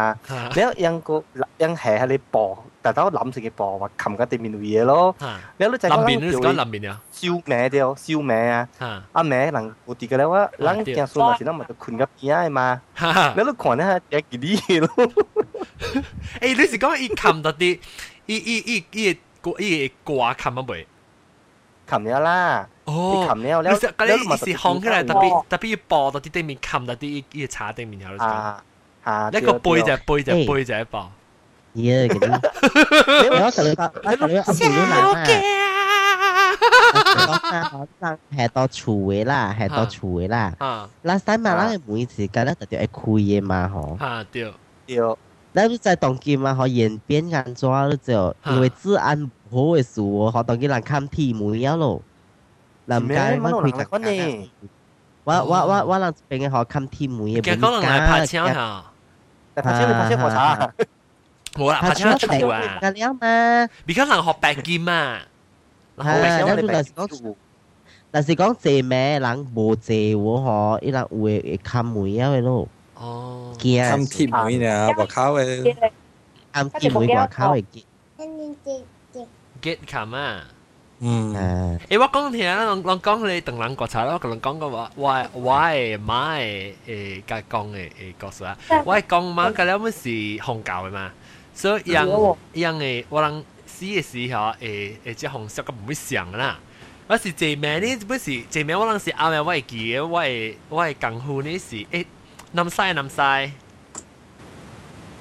แล้วยังก็ยังแห่ให้เลยปอแต่ถ้าล้ำสิกปอว่าคำก็เต็มมินวี咯แล้วรู้จักล้ำบินรู้จักล้ำบินเนี่ย烧名เดียว烧名啊阿名能我哋嘅咧ว่าหลังแกส่วน时咧咪就困กับ嘢嘛แล้วลูกขวัญเนี่ยแกกี่ดี咯诶你是讲伊冚到啲伊伊伊伊伊挂冚啊未冚咗啦 哦，你，起来特别特别要到啲地面冚到啲地面有，啊，一个背就背就背就一薄，耶，你要食你到厨卫啦，系到厨卫啦。啊，last time 嘛，嗱每次嗰啲嘛，嗬。啊，对，对。那不在冬季嘛，嗬，演变安怎咧就，因为治安好嘅事，嗬，冬季人看天门要咯。なんか今食いたくなわわわわらんべん好看天梅嘅本家。講嚟拍槍嚇，拍槍你拍槍何啥？冇啦，拍槍出嚟啊！㗎了嘛？而家能學白劍啊！係，你嚟講。但是講借咩人無借我嗬，依人會會砍梅啊咯。哦，砍鐵梅呢？我靠嘅，砍鐵梅我靠嘅。get 砍啊！嗯，誒，我講聽，我我講你鄧人國茶咯，我講講個話，我我係媽誒誒甲講誒誒故事啊，我係講媽個了，我是紅教嘅嘛，所以樣樣誒，我人死嘅時候誒誒，即紅色個唔會上啦。我是這名呢，不是這名我人是啱嘅，我係記嘅，我係我係功夫呢是誒南西南西。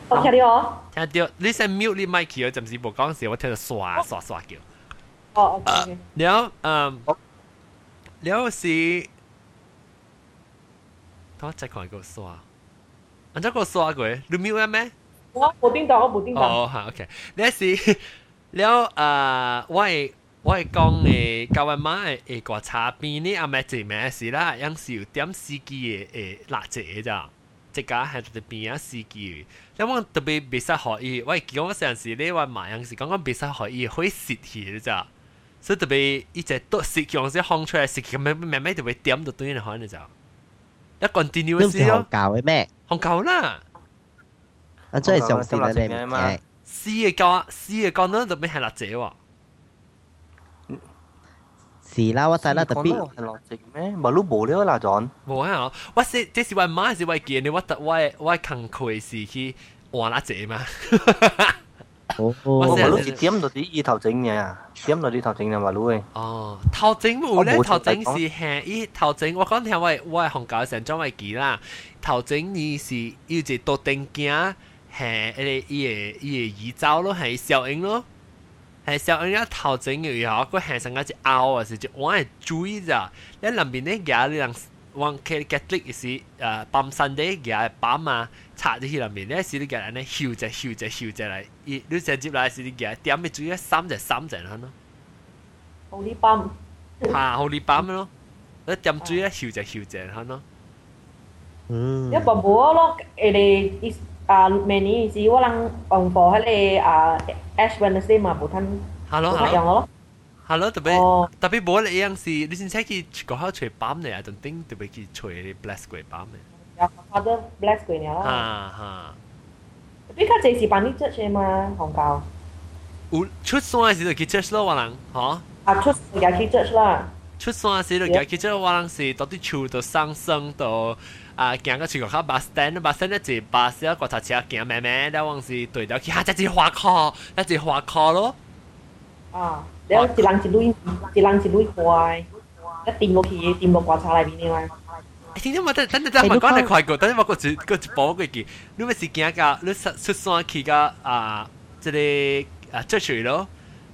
我聽到，聽到，你先 mute 你麥去，我暫時冇講時，我聽到刷刷刷叫。 哦，OK。แล้วเอ่อแล้วสิ等我再看一个刷，อันนั้นก็刷过，你没有咩？我冇听到，我冇听到。哦，好，OK。แล้วสิแล้วเอ่อ我系我系讲诶教阿妈诶个茶边呢，阿妹做咩事啦？有时有点司机诶诶辣姐咋？即家系特别啊司机，因为特别别识学伊，我系讲嗰阵时咧，我买有时讲讲别识学伊可以蚀气咋。 所以特别一只都食用些烘出嚟食，咁样慢慢就会点到对你可能就一 continue 先咯。教嘅咩？烘教啦。啊，真系上次你哋嘛？试嘅教，试嘅教呢特别系辣姐喎。是啦，我知啦，特别系辣姐咩？冇碌冇了啦，仲冇啊！我是这是我妈还是我见你？我特我我坑佢是去换辣姐嘛。 哦，我咪攞住点到啲意头整嘅啊！点到啲头整嘅嘛，攞嘅。哦，头整冇咧，头整是系伊头整，我讲听我我系红教成张位记啦。头整伊是要一多定件，系诶伊嘅伊嘅耳罩咯，系小影咯，系小影一头整嘅以后，佢系成个只拗啊，是只我系注意咋，你两边咧夹你两。 one Catholic 是誒밤 Sunday 嘅밤啊，插咗喺入面咧，是啲嘅人咧翹隻翹隻翹隻嚟，而你直接嚟是啲嘅點咪主要三隻三隻啦咯。Holy 밤。嚇，Holy 밤咯，你點主要翹隻翹隻啦咯。嗯。一個冇咯，誒你啊明年是我能用過喺你啊 Ash Wednesday 嘛，冇吞。係咯係咯。Hello，特別、oh. 特別冇你樣事，你先睇佢嗰下吹板嚟，I don't think 特別佢吹 bless 鬼板嚟。啊，下都 bless 鬼嚟啦。啊哈。特別佢這是辦啲 church 嘛，韓教。有出山嘅時就去 church 咯，話人嚇。啊，出又去 church 啦。出山嘅時就去 church，話人是到啲樹度上升到啊，行個樹個下 bus stand，bus stand 一節 bus 一個頭車行慢慢，然後是對到去下一節花殼，一節花殼咯。啊你一人一多一人一多块一定落去一落过广内边的吗今天我在等你在门快过等你把过去过去包过去你们是惊噶你出山去噶啊这里啊这水咯。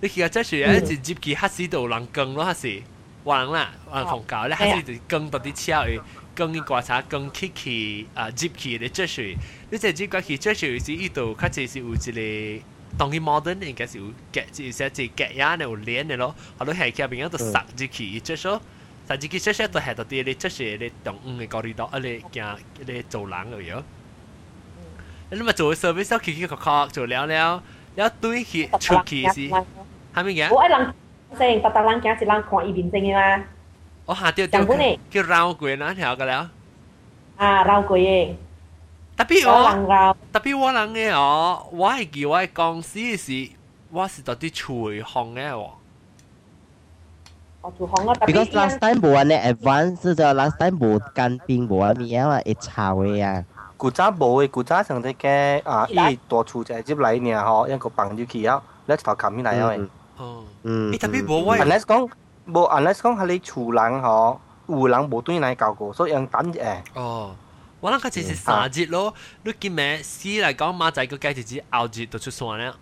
你去噶这水一直接去哈西有人跟咯哈西忘了啊放假咧哈西就更多的车去更一个茶更器啊这去的这水你直接过去这水是一度开始是五 g 嘞当然 modern 应该是有夹，即系即系夹呀，有链嘅咯，好多系佢边度杀住去质水，杀住去质水都系到啲你质水你动嘅高啲多，啊你行你走廊嘅样，你咪做 service 去去个个做了了，了对去出去是，系咪嘅？我一人成，特特人行一人看一边正嘅嘛。我下掉掉叫绕过那条嘅了。啊，绕过嘅。 特别我特别我人嘅哦，我系叫我公司是，我是到啲厨行嘅喎。哦，厨行啊，because last time 冇安尼 advance，就 last time 冇干冰冇安尼啊，会炒嘅啊。古早冇嘅，古早上啲嘅啊，伊大厨就系接嚟呢，嗬，一个绑住佢啊，你头冚起嚟啊，哦，嗯，特别冇喂，unless 讲。无 unless 讲系你厝人吼，有人无对来教过，所以用等诶。哦， 我谂佢只是三节咯，你见咩死嚟讲马仔个鸡只子后节就出线啦。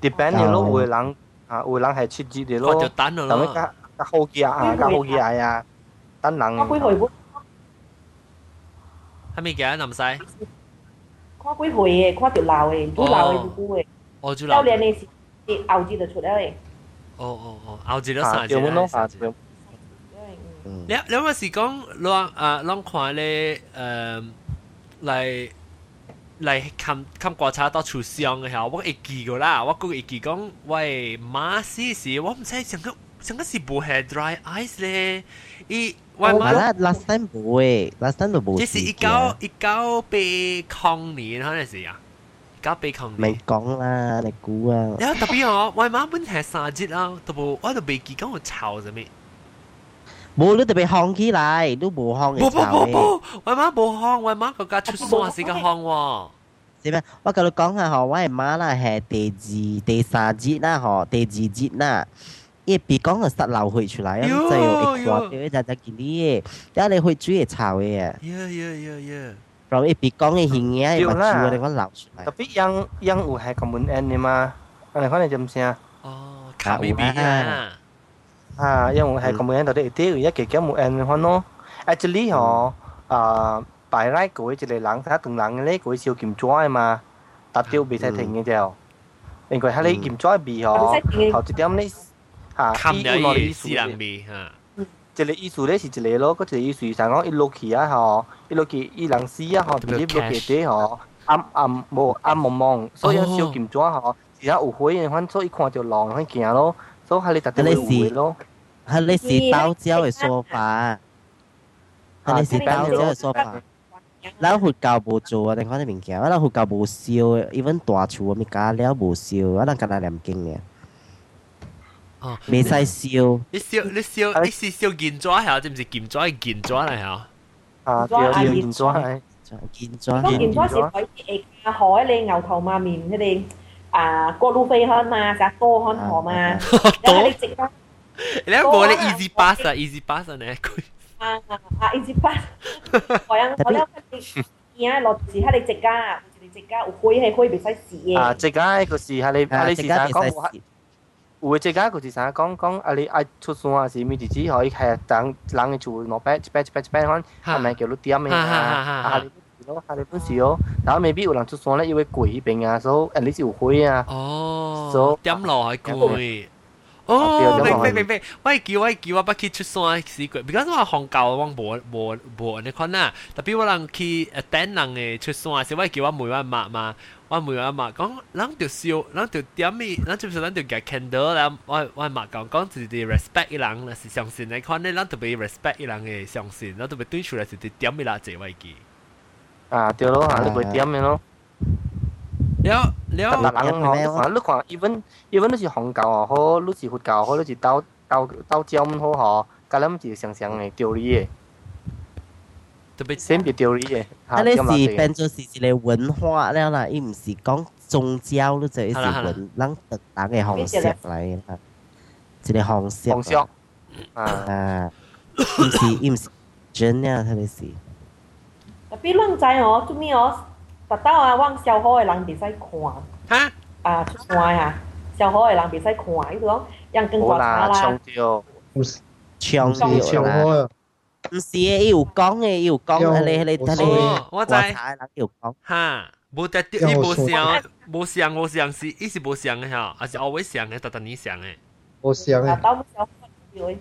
depend 嘅咯，有人啊，有人系七节嘅咯，就等咯。咁加加好几啊，加好几啊，等人。我几回本？系咪嘅南西？看几回嘅，看条闹嘅，都闹嘅唔嘅。哦，就闹。教练你是后节就出嚟嘅。哦哦哦，后节都三节啦。三节。 你你有時講讓啊讓看咧誒嚟嚟看看觀察到出相嘅時候，我會記個啦，我個會記講喂馬斯時，我唔知成個成個是冇係 dry ice 咧，伊喂馬。啦，last time 冇誒，last time 都冇。即是一九一九八抗年可能是啊。交俾佢未講啦，你估啊？有特別哦，我媽本係三節啊，都冇，我都未記講我炒咗咩？無你特別行起來，你無行嘅。不不不不，我媽無行，我媽個家出山是個行喎。點咩？我甲你講下吼，我嘅媽啦係第二、第三節啦吼，第二節啦。伊鼻講個塞流血出來，咁就要一刮掉一陣陣見啲嘢，等下你血水會臭嘅。呀呀呀呀！然後伊鼻講嘅形嘢，伊目珠你講流出來。特別養養有係咁悶嘅嘛，我哋可能就唔聲。哦，卡咪咪啊！啊，因为系 common end 到啲啲一几几冇 end 嘅咯。actually 嗬，啊，摆拉嗰一个人睇từng人咧，嗰小剑抓嘛，达标比赛停嘅就，因为喺你剑抓比嗬，头一点你啊，冚咗啲私人比吓。一个意思咧是一个咯，嗰一个意思就讲一落去啊吼，一落去伊人死啊吼，直接落地底吼，暗暗无暗蒙蒙，所以小金纸吼，而家有火嘅款，所以看到浪去行咯， 系你。系你刀嘅说法，系你是刀嘅说法。老虎教无做啊，你看你面镜，老虎教无烧，even 大厨我咪加了无烧，啊谂加那两斤嘅。哦，未使烧，你烧你烧，你是烧建砖系啊，即唔是建砖系建砖嚟吓？啊，建砖，建砖，建砖，建砖是海海你牛头马面，佢哋。啊过路费开嘛，成多开河嘛，多你直得。你冇你 easy pass 啊，easy pass 啊，你佢。啊啊 easy pass，我有我有而家落时喺你直家，你直家有开系开别使试嘅。啊，直家个时系你系你时间讲。有诶，即个就是啥讲讲啊！你爱出山啊，是咪自己可以系等人嘅做攞笔一笔一笔一笔看，系咪叫你点嘅啊？ 啊，你咯，啊你本事哦，但系未必有人出山咧，因为贵边啊，所以你是有会啊。哦，所以点落系贵。哦，明明明明，我叫我叫我不去出山试过，because 我韩教我无无无你看啦，特别我人去诶等人嘅出山时，我叫我每晚抹嘛。我每阿妈讲，咱就烧，咱就点咪，咱就是咱就夹 candle 啦。我我妈讲讲就是啲 respect 一人，是相信你看咧，咱特别 respect 一人嘅相信，咱特别对出来是啲点咪啦，这位记。 啊，对咯，啊，你会点嘅咯。了了，但人哦，啊，你看，even even 你是红教又好，你是佛教又好，你是道道道教咁好嗬，咁咱就是常常嘅道理嘅。特别先别道理嘅。啊，你是变做是一个文化了啦，伊唔是讲宗教，你就系文，咱特人嘅方式嚟啦，一个方式。方式。 啊，唔是唔是真啊，特别是。 特别啷知哦，做咩哦？特登啊，往小好嘅人袂使看。哈？啊，出山啊，小好嘅人袂使看，伊就讲人更大啦。抢掉，抢掉啦。唔是嘅，有讲嘅，有讲嘅，你你你，我知。有讲。哈。无得掉，伊无像，无像，无像是，伊是无像嘅吓，还是 always 像嘅，特特你像嘅。无像嘅。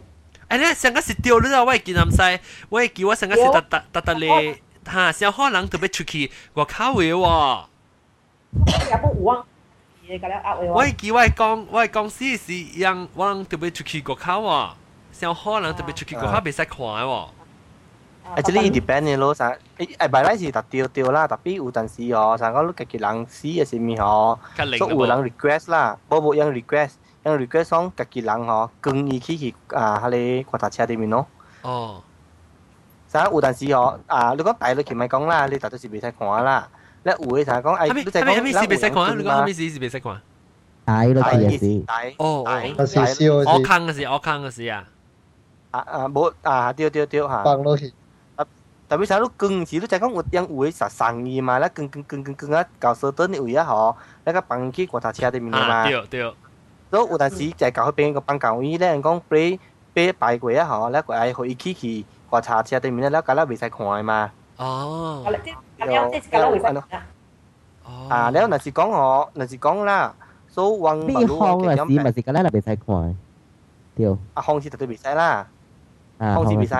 哎咧，上个是掉你啦，我记唔使，我记我上个是特特特特咧， 吓，小可能特别出去外口嘅喎。我记我讲我公司是让我特别出去外口喎，小可能特别出去外口别使看嘅喎。actually depend 嘅咯，啥诶诶，摆嚟是特掉掉啦，特别有阵时哦，啥个家己人死嘅是咪哦，所以有人 request 啦，冇冇人 request，人 request 讲家己人哦，更伊去去啊，迄个脚踏车里面咯。哦。 啥有但是哦，啊，你讲大陆前咪讲啦，你大是未使看啦。咧有啥？哎，你讲，你看，你讲咩事？是未使看？大陆嘅嘢事。大哦，我是笑，我，我坑嘅事啊！啊啊，啊，丢丢丢吓。放落去。啊，特别啥都更迟，你再讲有有会啥生意嘛？咧更更更更更啊，搞收墩嘅位啊，嗬，那个帮去过他车对面嘛？对对。都有但是再搞去边个帮搞位咧，讲俾俾摆柜啊，嗬，那个爱可以起起。我查车对面了，噶拉未使看嘛。哦。啊，了若是讲吼，若是讲啦，所以往马路嘅咁。咪是噶拉未使看，對。啊，風是絕對未使啦。風是未使。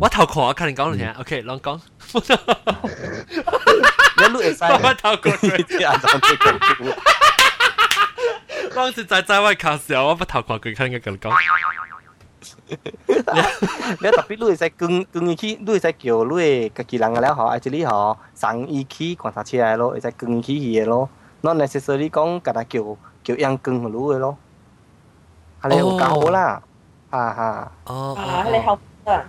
我頭看，我肯定講你聽。OK，啷講？你路會使。我頭講。你安怎做講？啷是在在外卡時候，我不頭看佢肯定講講。 你特别录会使更更去，录会使叫录个家己人嘅了嗬，而且你嗬上伊去观察起来咯，会使更去去嘅咯。not necessarily 讲甲他叫叫样更嘅录嘅咯。系你有教啦。啊哈！哦，啊，你后啊！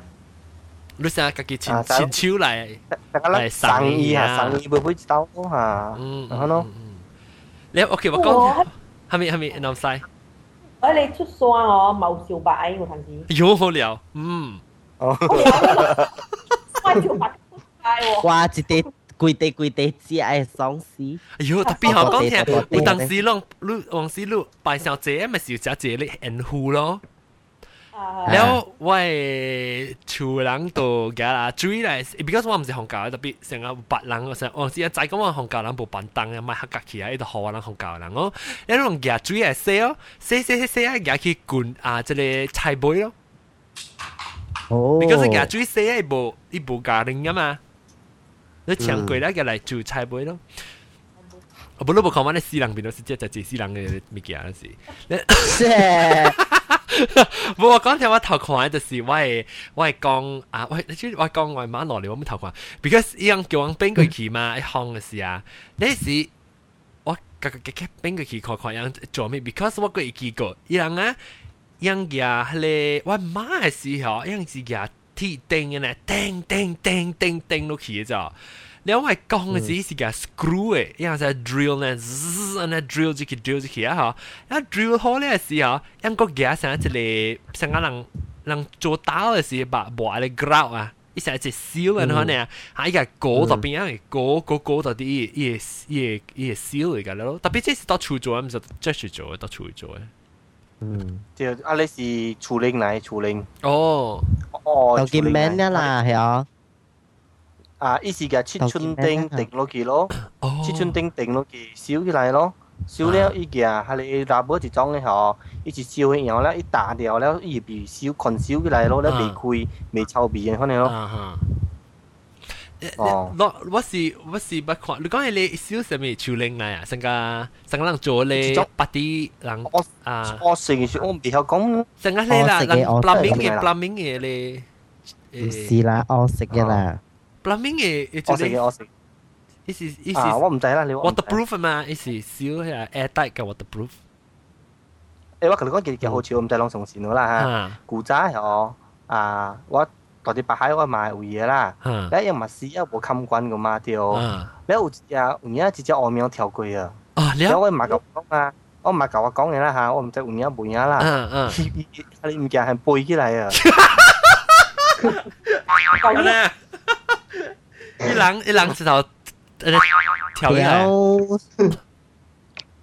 你成日家己亲亲手嚟嚟生意啊，生意会唔会到吓？嗯，然后咯，你 OK 我讲，系咪系咪南西？ 我你出山哦，冇小白我睇见。有好聊，嗯。哦。我小白哇！一啲规地规地只爱丧尸。哎呦，特别好讲听，有当时拢你往时你拜小姐咪是有只只你演护咯。 แล้วว่าชูหลังตัวแกละจุยเลย because ว่ามัน是红教特别成个白人我成我知啊，就系咁话红教人冇板凳嘅，买黑格起啊，呢度好人红教人哦，你用夹จุย嚟写哦，写写写写啊，夹去滚啊，即系菜杯咯。哦，because 夹จุย写一部一部家庭噶嘛，你长贵咧嘅嚟做菜杯咯。我不如 我不能不看我那西人变都是接在接西人的物件是。是。不过刚才我头看就是我的我的讲啊，我你实我讲我妈努力，我们头看，because 一样叫我冰过去嘛，一行的事啊，那是我个个个变过去看看样做咩？because 我过一过一样啊，样家嘞，我妈的时候样子家踢钉嘅呢，钉钉钉钉钉落去嘅咋。了我讲的是是个 screw 诶，然后在 drill 呢，滋，那 drill 这个 drill 这个哈，那 drill 好了是哈，英国家像一个像个人人做刀的是把把的 ground 啊。一下只燒嘅可能嚇，依家嗰特別因為嗰嗰嗰特啲依依依依燒嚟㗎咯，特別即係到處做，唔就即係做到處做嘅。嗯，即係啊，你是處理嚟處理。哦，哦，有見名㗎啦，係啊。啊，伊是嘅七寸钉定落去咯，七寸钉定落去烧起来咯，烧了伊件，系你打波一种嘅吼，伊是烧嘅，然后咧伊打掉了，伊被烧困烧起来咯，咧未开未臭味嘅可能咯。哦，我我是我是不看，你讲系你烧什么潮灵嚟啊？成个成个人做你八啲人啊，我成日我唔知讲，成个你啦，人 plumbing 嘅 plumbing 嘅你，唔是啦，我食嘅啦。 plumbing 誒誒做啲，我識嘅，我識。依是啊，我唔知啦，你 waterproof 啊嘛，依是少係 airtight 嘅 waterproof。誒，我同你講件件好處，我唔知攏從善啦嚇。古早係我啊，我到底白海我買有嘢啦，你又唔係試啊，無冚關嘅嘛對。你有啊，有嘢直接外面跳過啊。啊，你我買嚿講啊，我買嚿我講嘅啦嚇，我唔知有嘢冇嘢啦。嗯嗯。你唔驚係背起嚟啊？讲咧，一人一人直头跳起来。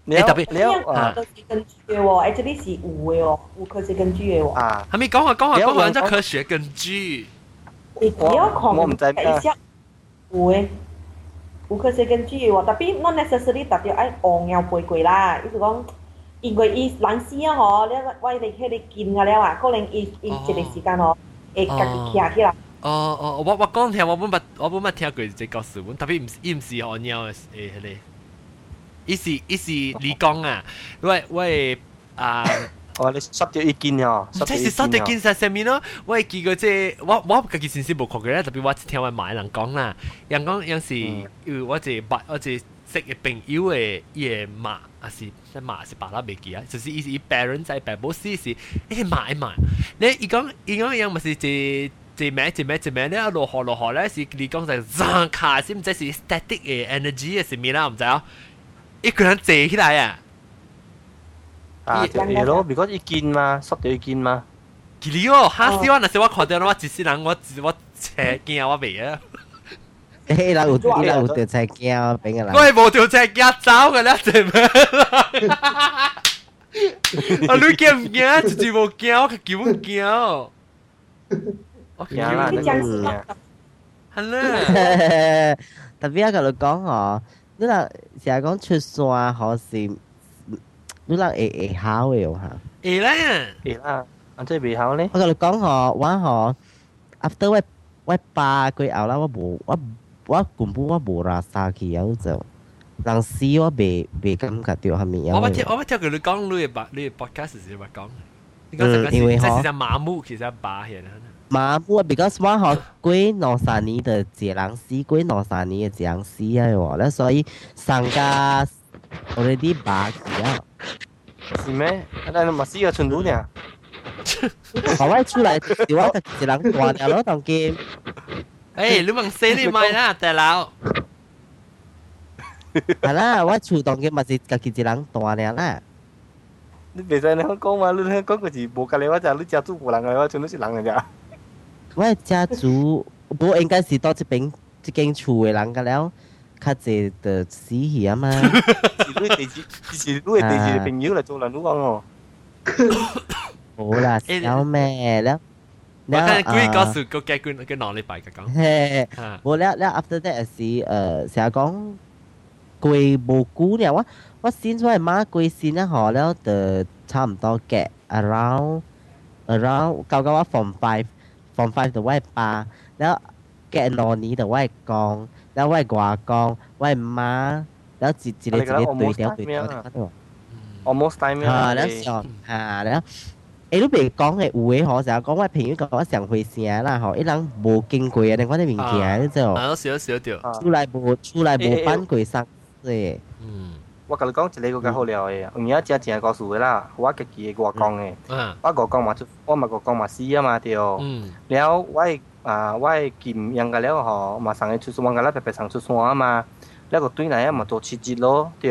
你特别你啊，都是根据嘅喎，诶，这里是有嘅喎，有科学根据嘅喎。啊，系咪讲下讲下讲下，即科学根据。你不要讲，我唔知咩。有嘅。有科学根据喎，特别 not necessary 特别爱戆又背过啦，意思讲，因为伊人死啊嗬，你我哋喺你见㗎了啊，可能伊伊一个时间嗬， 哦哦，我我講聽，我本捌我本捌聽過這個事本，特別唔是伊唔是戇鳥誒誒迄個，伊是伊是你講啊，喂喂啊。哦，你塞掉一件哦，即是塞掉件實上面咯。我係見過即我我家己先先無看過咧，特別我聽我買人講啦，人講有時有我一白我一识嘅朋友嘅嘢骂，啊是即骂是白啦未记啊，就是伊是伊 parent 在爸母死时，诶骂一骂，你伊讲伊讲样咪是一一咩一咩一咩咧落河落河咧是你讲就zank 卡先唔知是 static 嘅 energy 嘅是咩啦唔知啊，一个人坐起来啊！啊，就系咯，because 一件嘛，缩掉一件嘛。佢哩哦，哈斯我那时我看到我一世人我我斜惊我未啊。 诶，那有那有条斜惊俾个人。我系冇条斜惊走嘅咧，系咪？啊，你惊唔惊？直接冇惊，我叫唔惊。我惊啦，你惊。系啦。特别一个嚟讲哦，你话成日讲出线可是。你人会会考嘅喎吓。会啦，会啦，啊即系未考咧。我同你讲嗬，我嗬，after 我我爸佢后啦，我无我 我根本我無拉沙去有就，人死我未未感覺到係咪有？我咪聽我咪聽佢哋講，你嘅白你嘅 podcast 係咪講？嗯，因為嗬，其實麻木其實爸係啦。麻木，because 我嗬過兩三年的一人死，過兩三年嘅一人死啊喎，咧所以上家 already 爸去啊。是咩？那嘛死個存到呢？我 wij 出嚟是我就一人大條咯，當劍。哎，你问谁你买哪得了？係啦，我主動嘅咪是家己一人住爾啦。你袂使咁講嘛？你咁講個是無家己，我就你家族無人嘅，我全都是人嚟咋。我家族無應該是到即邊即間厝嘅人㗎了，較濟就死去啊嘛。是你第幾？是你第幾個朋友嚟做人講哦？冇啦，小咩了？我睇幾個數個計官個兩禮拜嘅講。嘿，無了了，after that 是誒，成日講貴無辜了，我我先出嚟買貴先啦，好了，就差唔多嘅 around around 九九我 from five from five 到我八，然後 get 羅尼到我講，然後我外公我媽，然後自自己自己對調對調。Almost time 啊！啊，然後啊，然後。诶，你别讲诶，有诶吼，成讲我朋友讲我上回生啦吼，伊人无经过啊，你看那物件，你知哦？啊，少少着，出来无出来无翻过身，对。嗯，我甲你讲一个更较好料诶，唔要只只个数诶啦，我家己诶外公诶，我外公嘛就我嘛外讲嘛死啊嘛着，嗯，了我诶啊我诶金养个了吼，嘛上诶出山，养个了白白上出山嘛，嗯。 วงกันแล้วไปไปสั่งชุดสวงมาแล้วก็ตุ้ยไหนมา做设节咯对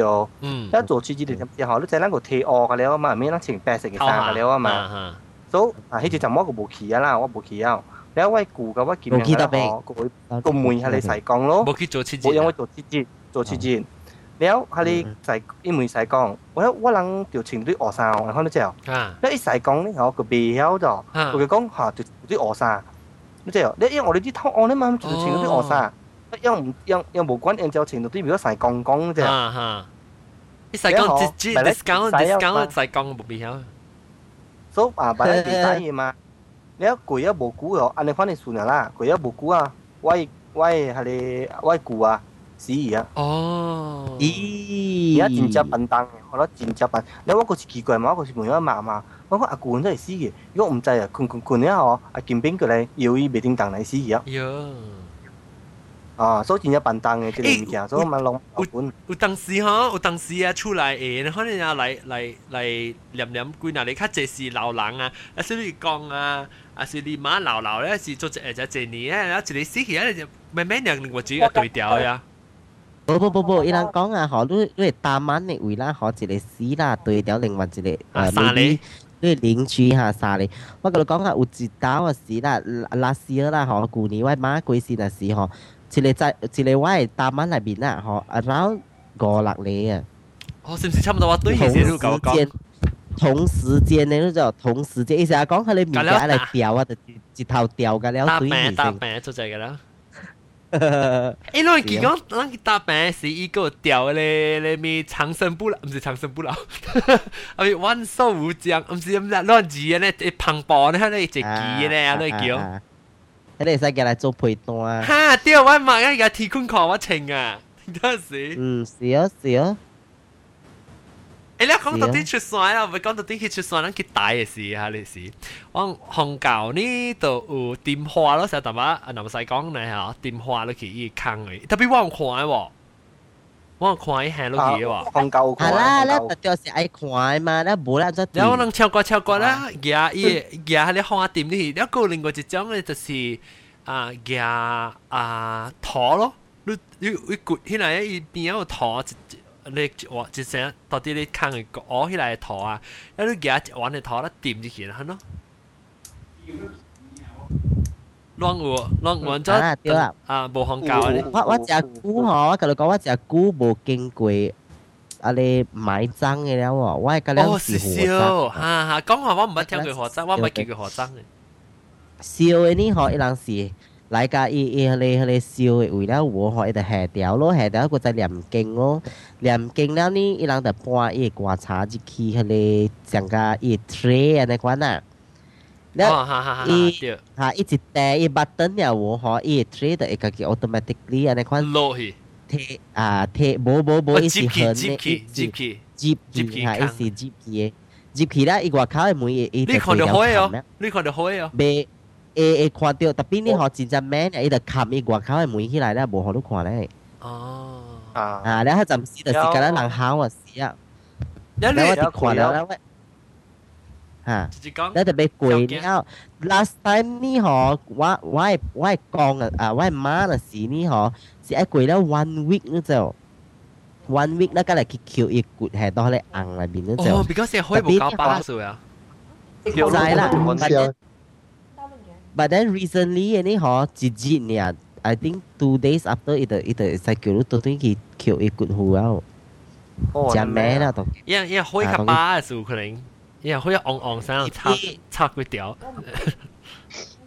แล้ว做设节你之后你就能够贴อกันแล้ว嘛ไม่ต้อง请白色嘅衫กันแล้ว嘛所以啊迄就我个无去啊啦我无去啊แล้วว่ากูกับว่ากิมยังกันแล้วก็ก็มวยให้你ใส่กอง咯冇去做设节冇因为做设节做设节แล้ว喺你ใส่因为ใส่กอง我我能就穿啲鹅衫我看到之后แล้ว一ใส่กอง呢我个鼻晓咗佢讲吓就啲鹅衫你知哦，你因为我哋啲汤案咧嘛，就全部啲学生， 又唔又又无关按照程度啲，如果晒讲讲啫。啊哈！你晒讲直接 discount discount 晒讲冇必要。所以啊，摆喺地底嘢嘛，你一攰一无股哦，按你翻嚟算啦，攰一无股啊，喂喂系你喂股啊，死啊！哦，咦，而家真正笨蛋，我觉得真正笨。你我个是奇怪嘛，我个是问咗妈妈。我讲阿冠真系死嘅，如果唔制啊，冠冠冠一下哦，阿剑兵佢嚟要伊未定当嚟死嘅。哟， 啊，所以笨蛋嘅，即係物件，所以咪弄阿冠。有當時哈，有當時啊，出來誒，可能啊嚟嚟嚟念念句嗱，你較濟是老人啊，啊是你講啊，啊是你媽老老咧，是做一誒只一年咧，然後一個死去咧就慢慢讓我自己對調呀。不不不不，伊人講啊，嗬，你你大晚的位啦，嗬，一個死啦，對掉另外一個啊，三厘，你鄰居嚇三厘，我甲你講啊，有一道啊死啦，拉死啦，嗬，舊年我媽過世那時嗬，一個在一個我大晚內面啊，嗬，啊然後五六厘啊，哦，是唔是差唔多話對嘅時都講講？同時間呢，就同時間，意思係講佢哋面嘅嚟掉啊，就一頭掉嘅了，對面搭病做隻嘅啦。誒，我見講，我搭病是一個掉咧，咧咪長生不老，唔是長生不老，啊咪萬壽無疆，唔是唔是亂字嘅咧，一磅磅咧，咧一隻雞咧，啊，咧叫。迄個使过来做配單。哈，对，我媽個而家提款看我穿啊，嗰時。嗯，是啊，是啊。哎，你讲到啲出山啦，唔係講到啲去出山，咱去大嘅事哈，你是。我红教呢度有电话咯，成日同啊南西講咧嚇，電話都去伊坑嘅，特别我看喎，我看伊行落去喎。红教系啦，咧特别是爱看嘛，咧冇咧就。然后能超过超过啦，夹伊夹喺啲花店呢，一个另外一种咧就是啊夹啊拖咯，你你你骨起来一边有拖一。你话一声到底你坑佢攞起来头啊，一你夹一碗嘅头，你掂住起来咯。 亂喎，亂換咗對啦，啊無烘教咧。我我隻菇嗬，我同你講，我隻菇無經過啊你買爭嘅了喎，我係嗰兩時火爭。哈哈，講話我唔捌聽過火爭，我唔捌見過火爭嘅。燒嘅呢嗬，一兩時。來個伊伊迄個迄個燒誒為了我吼，伊就下掉咯，下掉個再念經咯，念經了呢，一人就搬伊觀察入去迄個上個一 tray 安尼款啊。咧，伊嚇伊一袋伊 button 了喎，可以 trade 會家己 automatically 安尼款落去。貼啊貼，冇冇冇，伊是橫嘅，接起接起嚇，伊是接起嘅，接起啦，伊外口嘅每伊你看到好哦，你看到好哦，未會會看到，特別你學真正 man 伊就冚伊外口嘅每起來啦，無好你看咧。哦。啊。啊，你喺陣時就是咁樣人考啊死啊！你我哋看到啦喂。 吓，你特别贵了。last time 呢嗬，我我我讲啊，啊我妈那时呢嗬，是一贵了 one week 呢就，one week 咧，今日去撬一骨系到咧硬里边呢就。哦，because 系开冇搞巴数啊。就啦，but then but then recently 呢嗬，一日呢，I think two days after 伊就伊就使叫你到底去撬一骨户啊。食咩啦？都。因因开个巴数可能。然 后好似昂昂声插插佢条。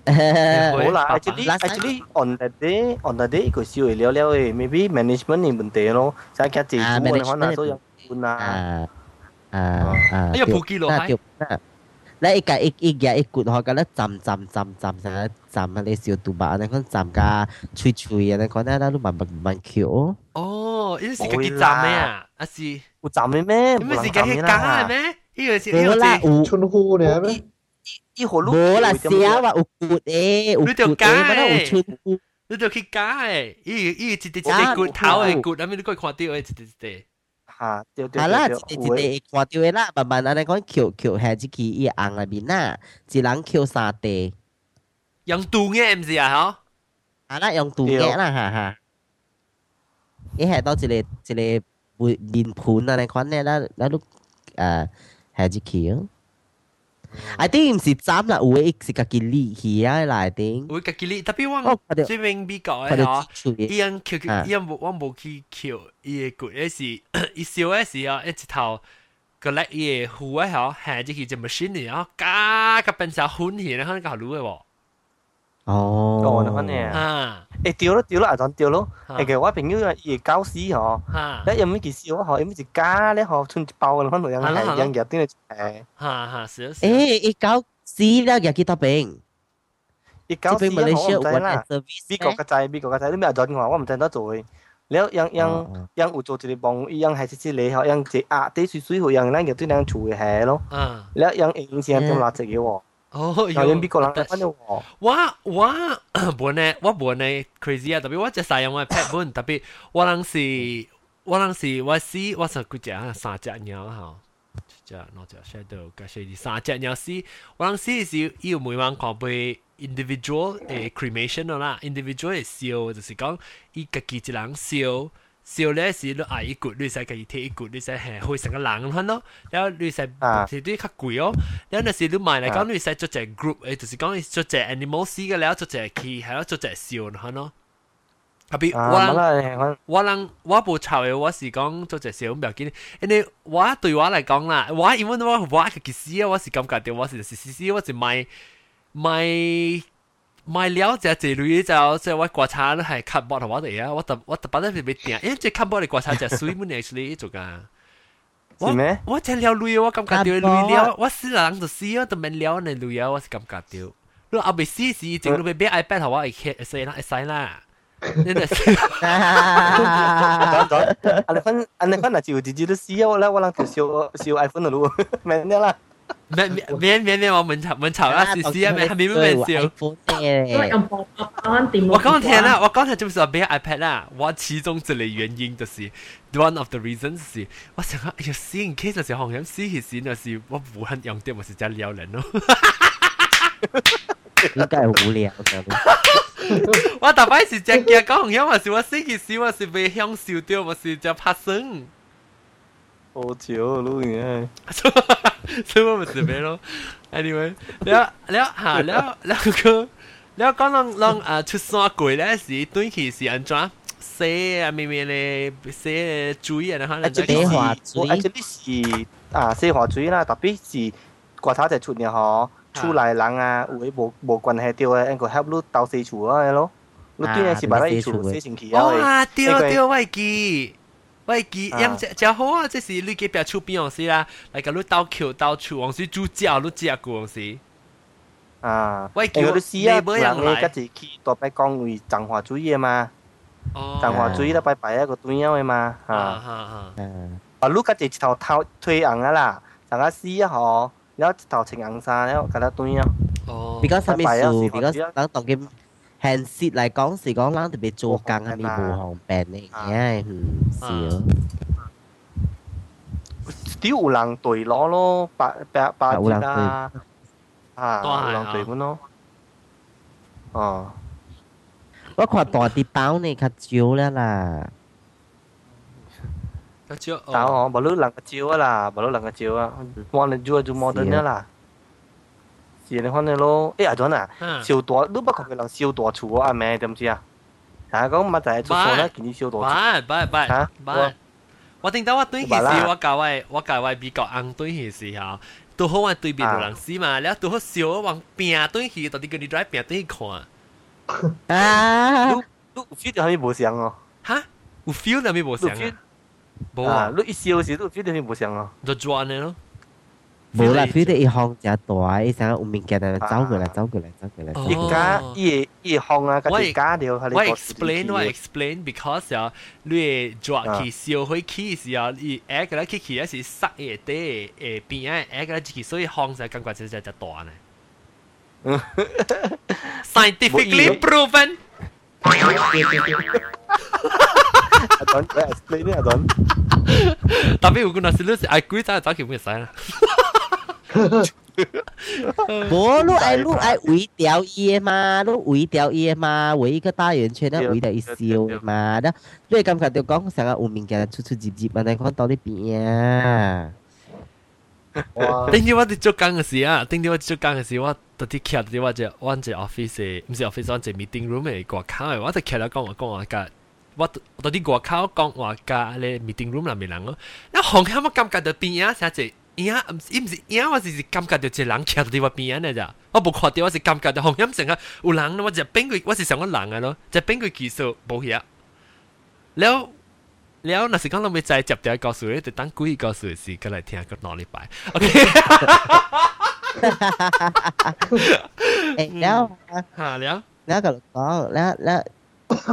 好啦，actually actually on that day on that day 佢少嚟了了诶，maybe management 嘅问题咯，就系政府嘅可能都有管啊。啊啊啊！哎呀，普及落系。แล้วอีกอีกอีกอย่างอีกกุดเขาก็แล้วจำจำจำจำนะจำอะไรสิวตุบะนั่นก็จำกาชุยชุยนั่นก็ได้แล้วรู้มันมันเขียว哦，呢是个几站咩啊？啊是，有站咩咩？咩是个系假嘅咩？呢个 是呢个是有春菇咧咩？呢个路冇啦，写话有骨诶，有骨诶，乜有春菇？你就去假诶，呢呢一只一只骨头诶骨，咁你可以看到诶，一只一只。吓，对对系啦，一只一只看到诶啦，慢慢安尼讲桥桥下只佢伊红入面啦，一人桥三地。用杜嘅唔是啊？嗬？系啦，用杜嘅啦，吓吓。伊系到一个一个面盘啊，你看咧，啦，啦，碌诶。 系只桥。I think 唔是斩啦，会是家己理起啊啦，I think。会家己理，特别我最明美国嘅嗬，伊样桥伊样冇我冇去桥，伊嘅骨嘅是伊烧嘅时候一直头个叻伊嘅壶嘅嗬，系只系只 machine 嚟啊，加个变成混起，可能搞路嘅喎。 哦，哦，那款呢？啊，诶掉咯掉咯，啊，当掉咯。诶嘅我朋友啊，伊搞死嗬，咧有咩件事我嗬，有咩一家咧嗬，存一包嘅，可能样系样嘢啲嚟诶。吓吓，是诶，伊搞死咧，又几多病？伊搞死我唔知啦。美国嘅仔，美国嘅仔，你咩做电话？我唔知得做嘅。แล้วยังยังยังอุจจาระบองยังให้สิเลยเขายังจะอาได้สวยๆอย่างนั้นอย่างที่นั่งช่วยแห่咯แล้วยังเองเสียงตัวละจะ嘅喎哦，有边 哦，有人边个啦？反正我，我我本来我本来 crazy 啊，特别我只使用我 pet 本，特别我当时我当时我死我十几只三只鸟哈，一只那只 shadow，加些的三只鸟死，我当时是要每晚狂被。individual 诶 cremation 啦，individual 系烧，就是讲伊家己一人烧。笑咧是你嗌一骨，你使佢贴一骨，你使系会成个人看咯。然后你使是啲较贵哦。然后那时你买嚟讲，你使做只 group，诶就是讲做只 animal 死嘅了，做只气，系咯做只笑看咯。特别我我人我无臭嘅，我是讲做只笑唔要紧，因为我对我嚟讲啦，我因为我我嘅意思啊，我是感觉到我是是是是，我是买买。 咪了解這類就即係我國產係 cardboard 同我哋啊，我特我特把啲俾掟，因為即 cardboard 你國產就水門 actually 做噶。我我聽了類，我感覺到類了，我死人就死，我都免了你類啊，我是感覺到。你阿未死時，正你咪俾 iPad 同我一開一使啦，一使啦。你哋死。阿你分阿你分啊，就直接都死啊！我啦，我啦，就燒燒 iPhone 咯，免了啦。免免免免我們吵們吵啦，試試啊，免免免免笑。我剛才啦，我剛才就是話俾 iPad 啦，我其中一個原因就是 one of the reasons 是，我想講，哎呀，試 in case 就是紅險試起時就是我無限用啲，我是真撩人咯。應該係無聊嘅。我大擺是只驚講紅險，還是我試起時我是被享受掉，我是只拍生。好屌啊！所以我们这边咯。Anyway，了了哈了了个了讲人人啊出山鬼咧是短期是安怎？写啊，咩咩咧，写水啊，然後咧就寫華水。我 actually 是啊，寫華水啦，特別是國頭就出嘅嗬，出嚟人啊，有啲無無關係掉嘅，應該 help 你到四處啊咯。你對嘅是擺喺處，四星期啊。哇，掉掉外機。喂，记样只只好啊！即是你嘅表出边样事啦，嚟个你倒桥倒处，往时煮椒你食过往时。啊，喂，叫你试啊！冇人嚟，吉时去多摆讲为彰化主义嘛。哦。彰化主义咧拜拜一个对样嘅嘛。啊啊啊！啊，你吉时一头头推红啊啦，大家试啊嗬，然后一头青红衫，然后吉他对样。哦。比较什么事？比较等当嘅。 hand sit 嚟讲是讲啱特别做工系咪无方便嘅？嘅唔少。啲有人对攞咯，八八八折啦，啊，有人对本咯。哦，我看大啲包呢较少啦啦。较少，但我冇攞人较少啦，冇攞人较少啊，我哋做就冇得啦。 是你看你咯，诶阿俊啊，烧大，你不确嘅人烧大厝啊咩？点知啊？啊，讲乜就系出错咧，见你烧大厝。唔唔唔，吓，唔，我听到我对件事，我教我我教我比较硬对件事吓，都好我对面有人死嘛，然后都好烧我往边对去，到底跟你在边对看。啊，你你有 feel 到系咪无相哦？吓，有 feel 到系咪无相啊？冇啊，你一烧时都有 feel 到系咪无相啊？就转嘅咯。 冇啦，佢哋一行只大，一成有物件就走过嚟，走过嚟，走过嚟。一家一一行啊，个一家了，我 explain 我 explain because 啊，你抓起烧开起时啊，你 egg 咧起起咧是塞嘢啲诶边啊 egg 咧起，所以行就感觉就就就大呢。Scientifically proven。阿顿，explain 呢阿顿。tapi hukum nasi lu si aku tak tak kira saya 无路爱路爱围掉伊嘛，路围掉伊嘛，围一个大圆圈，咧围掉一笑嘛，咧你感觉就讲成个有物件出出入入啊，你看到啲边啊？頂住我哋做工嘅時啊，頂天我做工嘅時，我特啲徛啲我只我只 office，唔是 office，我只 meeting room 嘅掛卡嘅，我就徛咗講話講話㗎。我到啲外口講話架咧 meeting room 入面人咯，一行下我感覺到邊啊，成隻影，伊毋是影，我是是感觉到一个人徛伫我边安尼咋？我无看着，我是感觉到红阴神啊，有人我就冰柜，我是想个人啊咯，就冰柜技术无遐。了了，若是讲拢未再，接掉告诉你，就当故意告诉是过来听个哪里白？OK。哎、欸，了，哈了，那个讲，那那，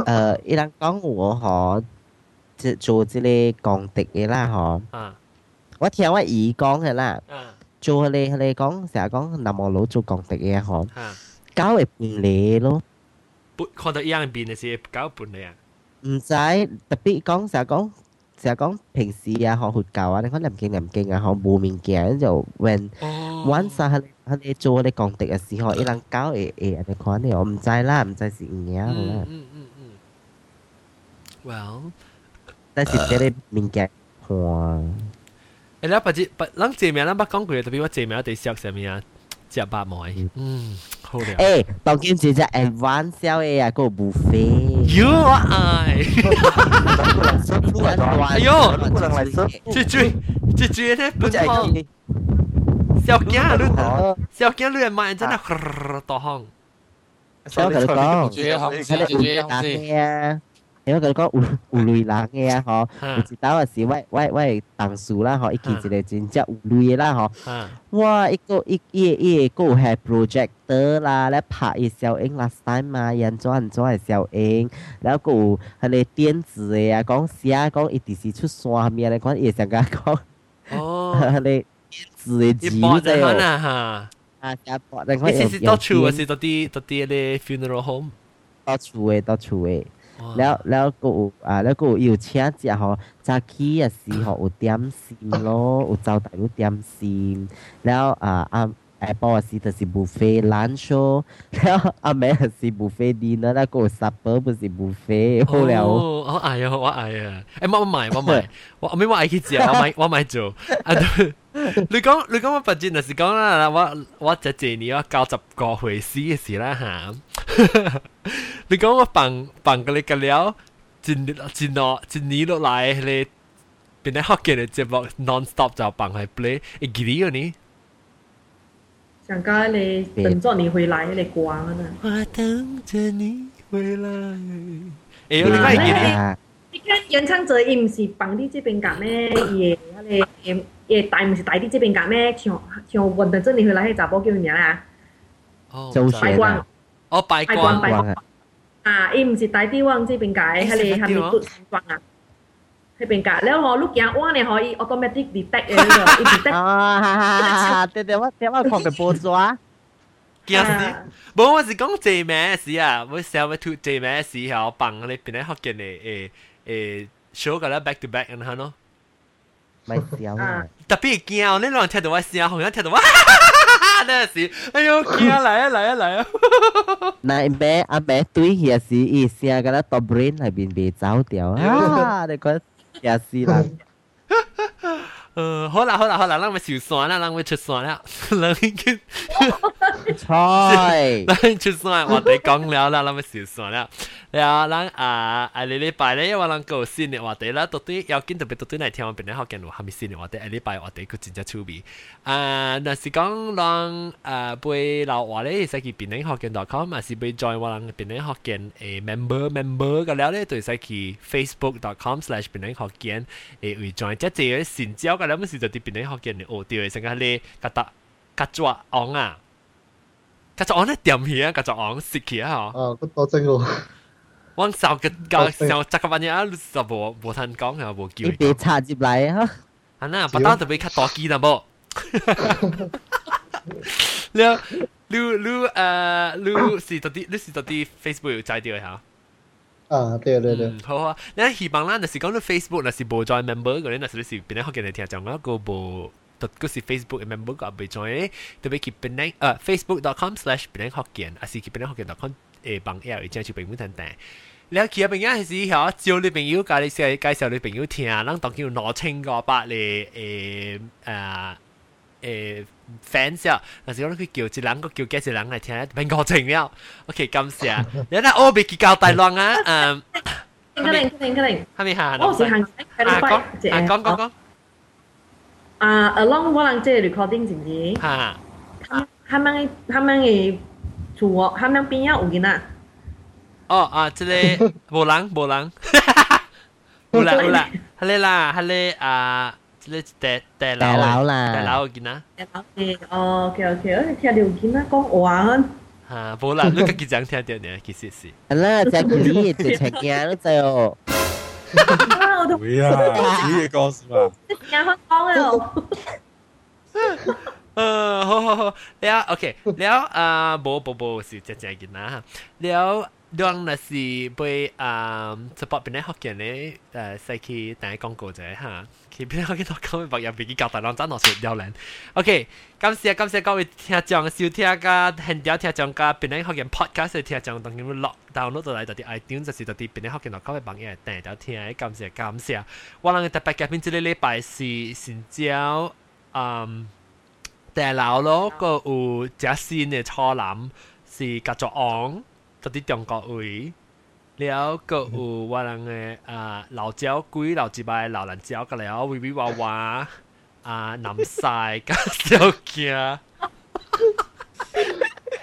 呃，伊人讲我吼，就做这个工德的啦吼。啊。我听我姨讲嘅啦，做佢哋佢哋讲成日讲南无佬做公敌嘅嗬，搞会半你咯。半看到一样变嘅事，搞半你啊？唔使特别讲成日讲。成日讲平时啊，学学教啊，你可能唔劲唔劲啊，学冇面镜就 when once 佢佢哋做你讲敌嘅时候，一人搞诶诶人哋看你，我唔知啦，唔知是唔嘢啦。嗯嗯嗯。Well， 但是这个物件看。 诶，你不知不，咱这名咱捌讲过，特别我这名对食什么啊？食百梅，嗯，好了。诶，当今只只 advance 小嘅啊，个 buffet。哟，我爱。哎呦，这最这最咧本行。小惊你，小惊你系买真系大行。小惊你讲，最行，最行先。 因为佢讲有有镭人嘅啊，吼，有一斗啊是喂喂喂同事啦，吼，伊见一个真正有镭嘅啦，吼，哇，伊个一伊伊个有系 projector 啦，咧拍伊小影 last time 嘛，演做演做系小影，然后有迄个电子嘅啊，讲写讲伊第时出山面咧，讲伊想甲讲，哦，佢 哋电子嘅机在哦，啊，吓，啊，吓，你先先到厝啊，先到啲到啲嗰啲 funeral home，到厝诶，到厝诶。แล้วแล้วกูอ่าแล้วกูอยู่เชียจะเหรอจากขี้อ่ะสิเหรออุเตรียมซิมโลอุเจ้าแต่อุเตรียมซิมแล้วอ่าอ่าแอปเปิลสิจะสิบุฟเฟ่ลันช์แล้วอาแม่สิบุฟเฟ่ดีนะแล้วกูซัปเปอร์เป็นสิบุฟเฟ่好了我嗌啊我嗌啊诶我买我买我我咪我嗌佢食我买我买做啊你讲你讲我不知那是讲啦我我这这年我九十个岁死嘅事啦吓 你讲我放放个你个了，一一落一年落来你变咗学嘅嘅节目 non stop 就放系 play，会记得呢？想讲你等着你回来你歌啊！我等着你回来。哎呦，你快记得！你看演唱者伊唔是放你这边夹咩？伊个迄个伊带唔是带你这边夹咩？像像我等着你回来迄查某叫咩名啊？哦，白光。哦，白光，白光 啊，伊毋是台地旺，即边解，迄个含面骨装啊，迄边解。了吼，你行弯咧吼，伊 automatic detect 诶，迄个伊 detect。哦，哈哈哈！对对，我对我看个波抓。惊死！无我是讲这咩事啊？我想要 to 这咩事吼，放你边咧学见诶诶诶，小个啦 back to back 安下咯。咪笑啊！特别惊，你两听到我声，好像听到我。那是，哎呦，惊嚟啊嚟啊嚟啊！那咩阿咩对也是意思啊，嗰啲 top brain 系边被走掉啊！你讲也是啦。诶，好啦好啦好啦，咱咪收线啦，咱咪出线啦，咱已经菜，咱出线，我哋讲了啦，咱咪收线啦。 呀，咱啊啊礼拜咧，我咱有新嘅話題啦，到底要緊特別到底嚟聽我邊咧好緊喎，係咪新嘅話題？啊禮拜話題佢真正趣味。啊，若是講咱啊背老話咧，使去邊咧學見 .com，啊是背 join 我咱邊咧學見誒 member member 嘅了咧，就使去 facebook.com slash 邊咧學見誒會 join，即係有成交嘅了，咪是就啲邊咧學見嚟學掉嘅，成家咧格搭格抓昂啊，格抓昂咧掂起啊，格抓昂食起啊，哦，都多真喎。我上个教上十个班嘢啊，就无无通讲啊，无叫。你别插入嚟啊！啊那，不单就俾较大机啦噃。你你你诶，你是到底你是到底 Facebook 有载掉吓？啊，对对对。好啊，你希望啦，那是讲你 Facebook 那是无 join member 嗰啲，那是你是边啲学嘅嚟听讲啊，个无。嗰时 Facebook 嘅 member 个被 join，特别佢边啲诶 facebook.com/slash 边啲学见，啊是佢边啲学见 .com 诶帮 L 而家就并唔等等。你其实朋友系时候招你朋友介你介介绍你朋友听，咱当叫攞清个百嚟诶诶诶 fans 啊，但是讲佢叫一人个叫几只人嚟听，并过情了。OK，感谢。你睇我被佢教大浪啊，诶。可能可能可能。系咪行？我是行。啊讲啊讲讲讲。啊，along 我人即 recording 是唔是？吓。他们他们嘅 厝，他们边有有囡仔。哦啊，即个无人无人，有啦有啦，系你啦系你啊，即个大大佬啦，大佬囡仔。大佬嘅，哦，OK OK，我听到囡仔讲话。吓，无啦，你家己讲听到呢，其实是。啦，只佢就请惊你知哦。会啊，呢个讲是嘛？你听香港嘅 好好好，了，OK，了，啊、呃，不不不，是这样子啦，了，当然是被啊、呃、，support 边咧福建咧，呃，先去打广告者哈，平边学福建度讲咩，又俾佢搞大浪，真系好丢人，OK，感谢感谢各位听众收听噶，很屌听众噶，平咧学建 podcast 听众，当然会落 download 到嚟到啲 iTunes，就是到啲边咧福建度讲咩朋友，订到听，感谢感谢，我谂特别嘅边只礼拜是先朝，嗯。但係咯，個有隻新嘅錯諗是繼續昂，到啲中國位。了個有我人嘅啊老蕉鬼老一擺老人蕉，個了微微娃娃啊南西加小驚，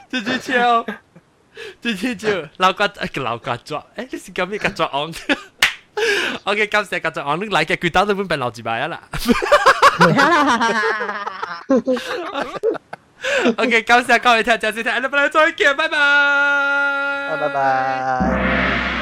這隻笑，這隻笑老家個老家抓，誒你是咁樣個抓昂？？OK，感谢个作昂，你嚟嘅佢打到本病老几摆啦。OK，感谢各位听众收听，下礼拜再见，拜拜，拜拜。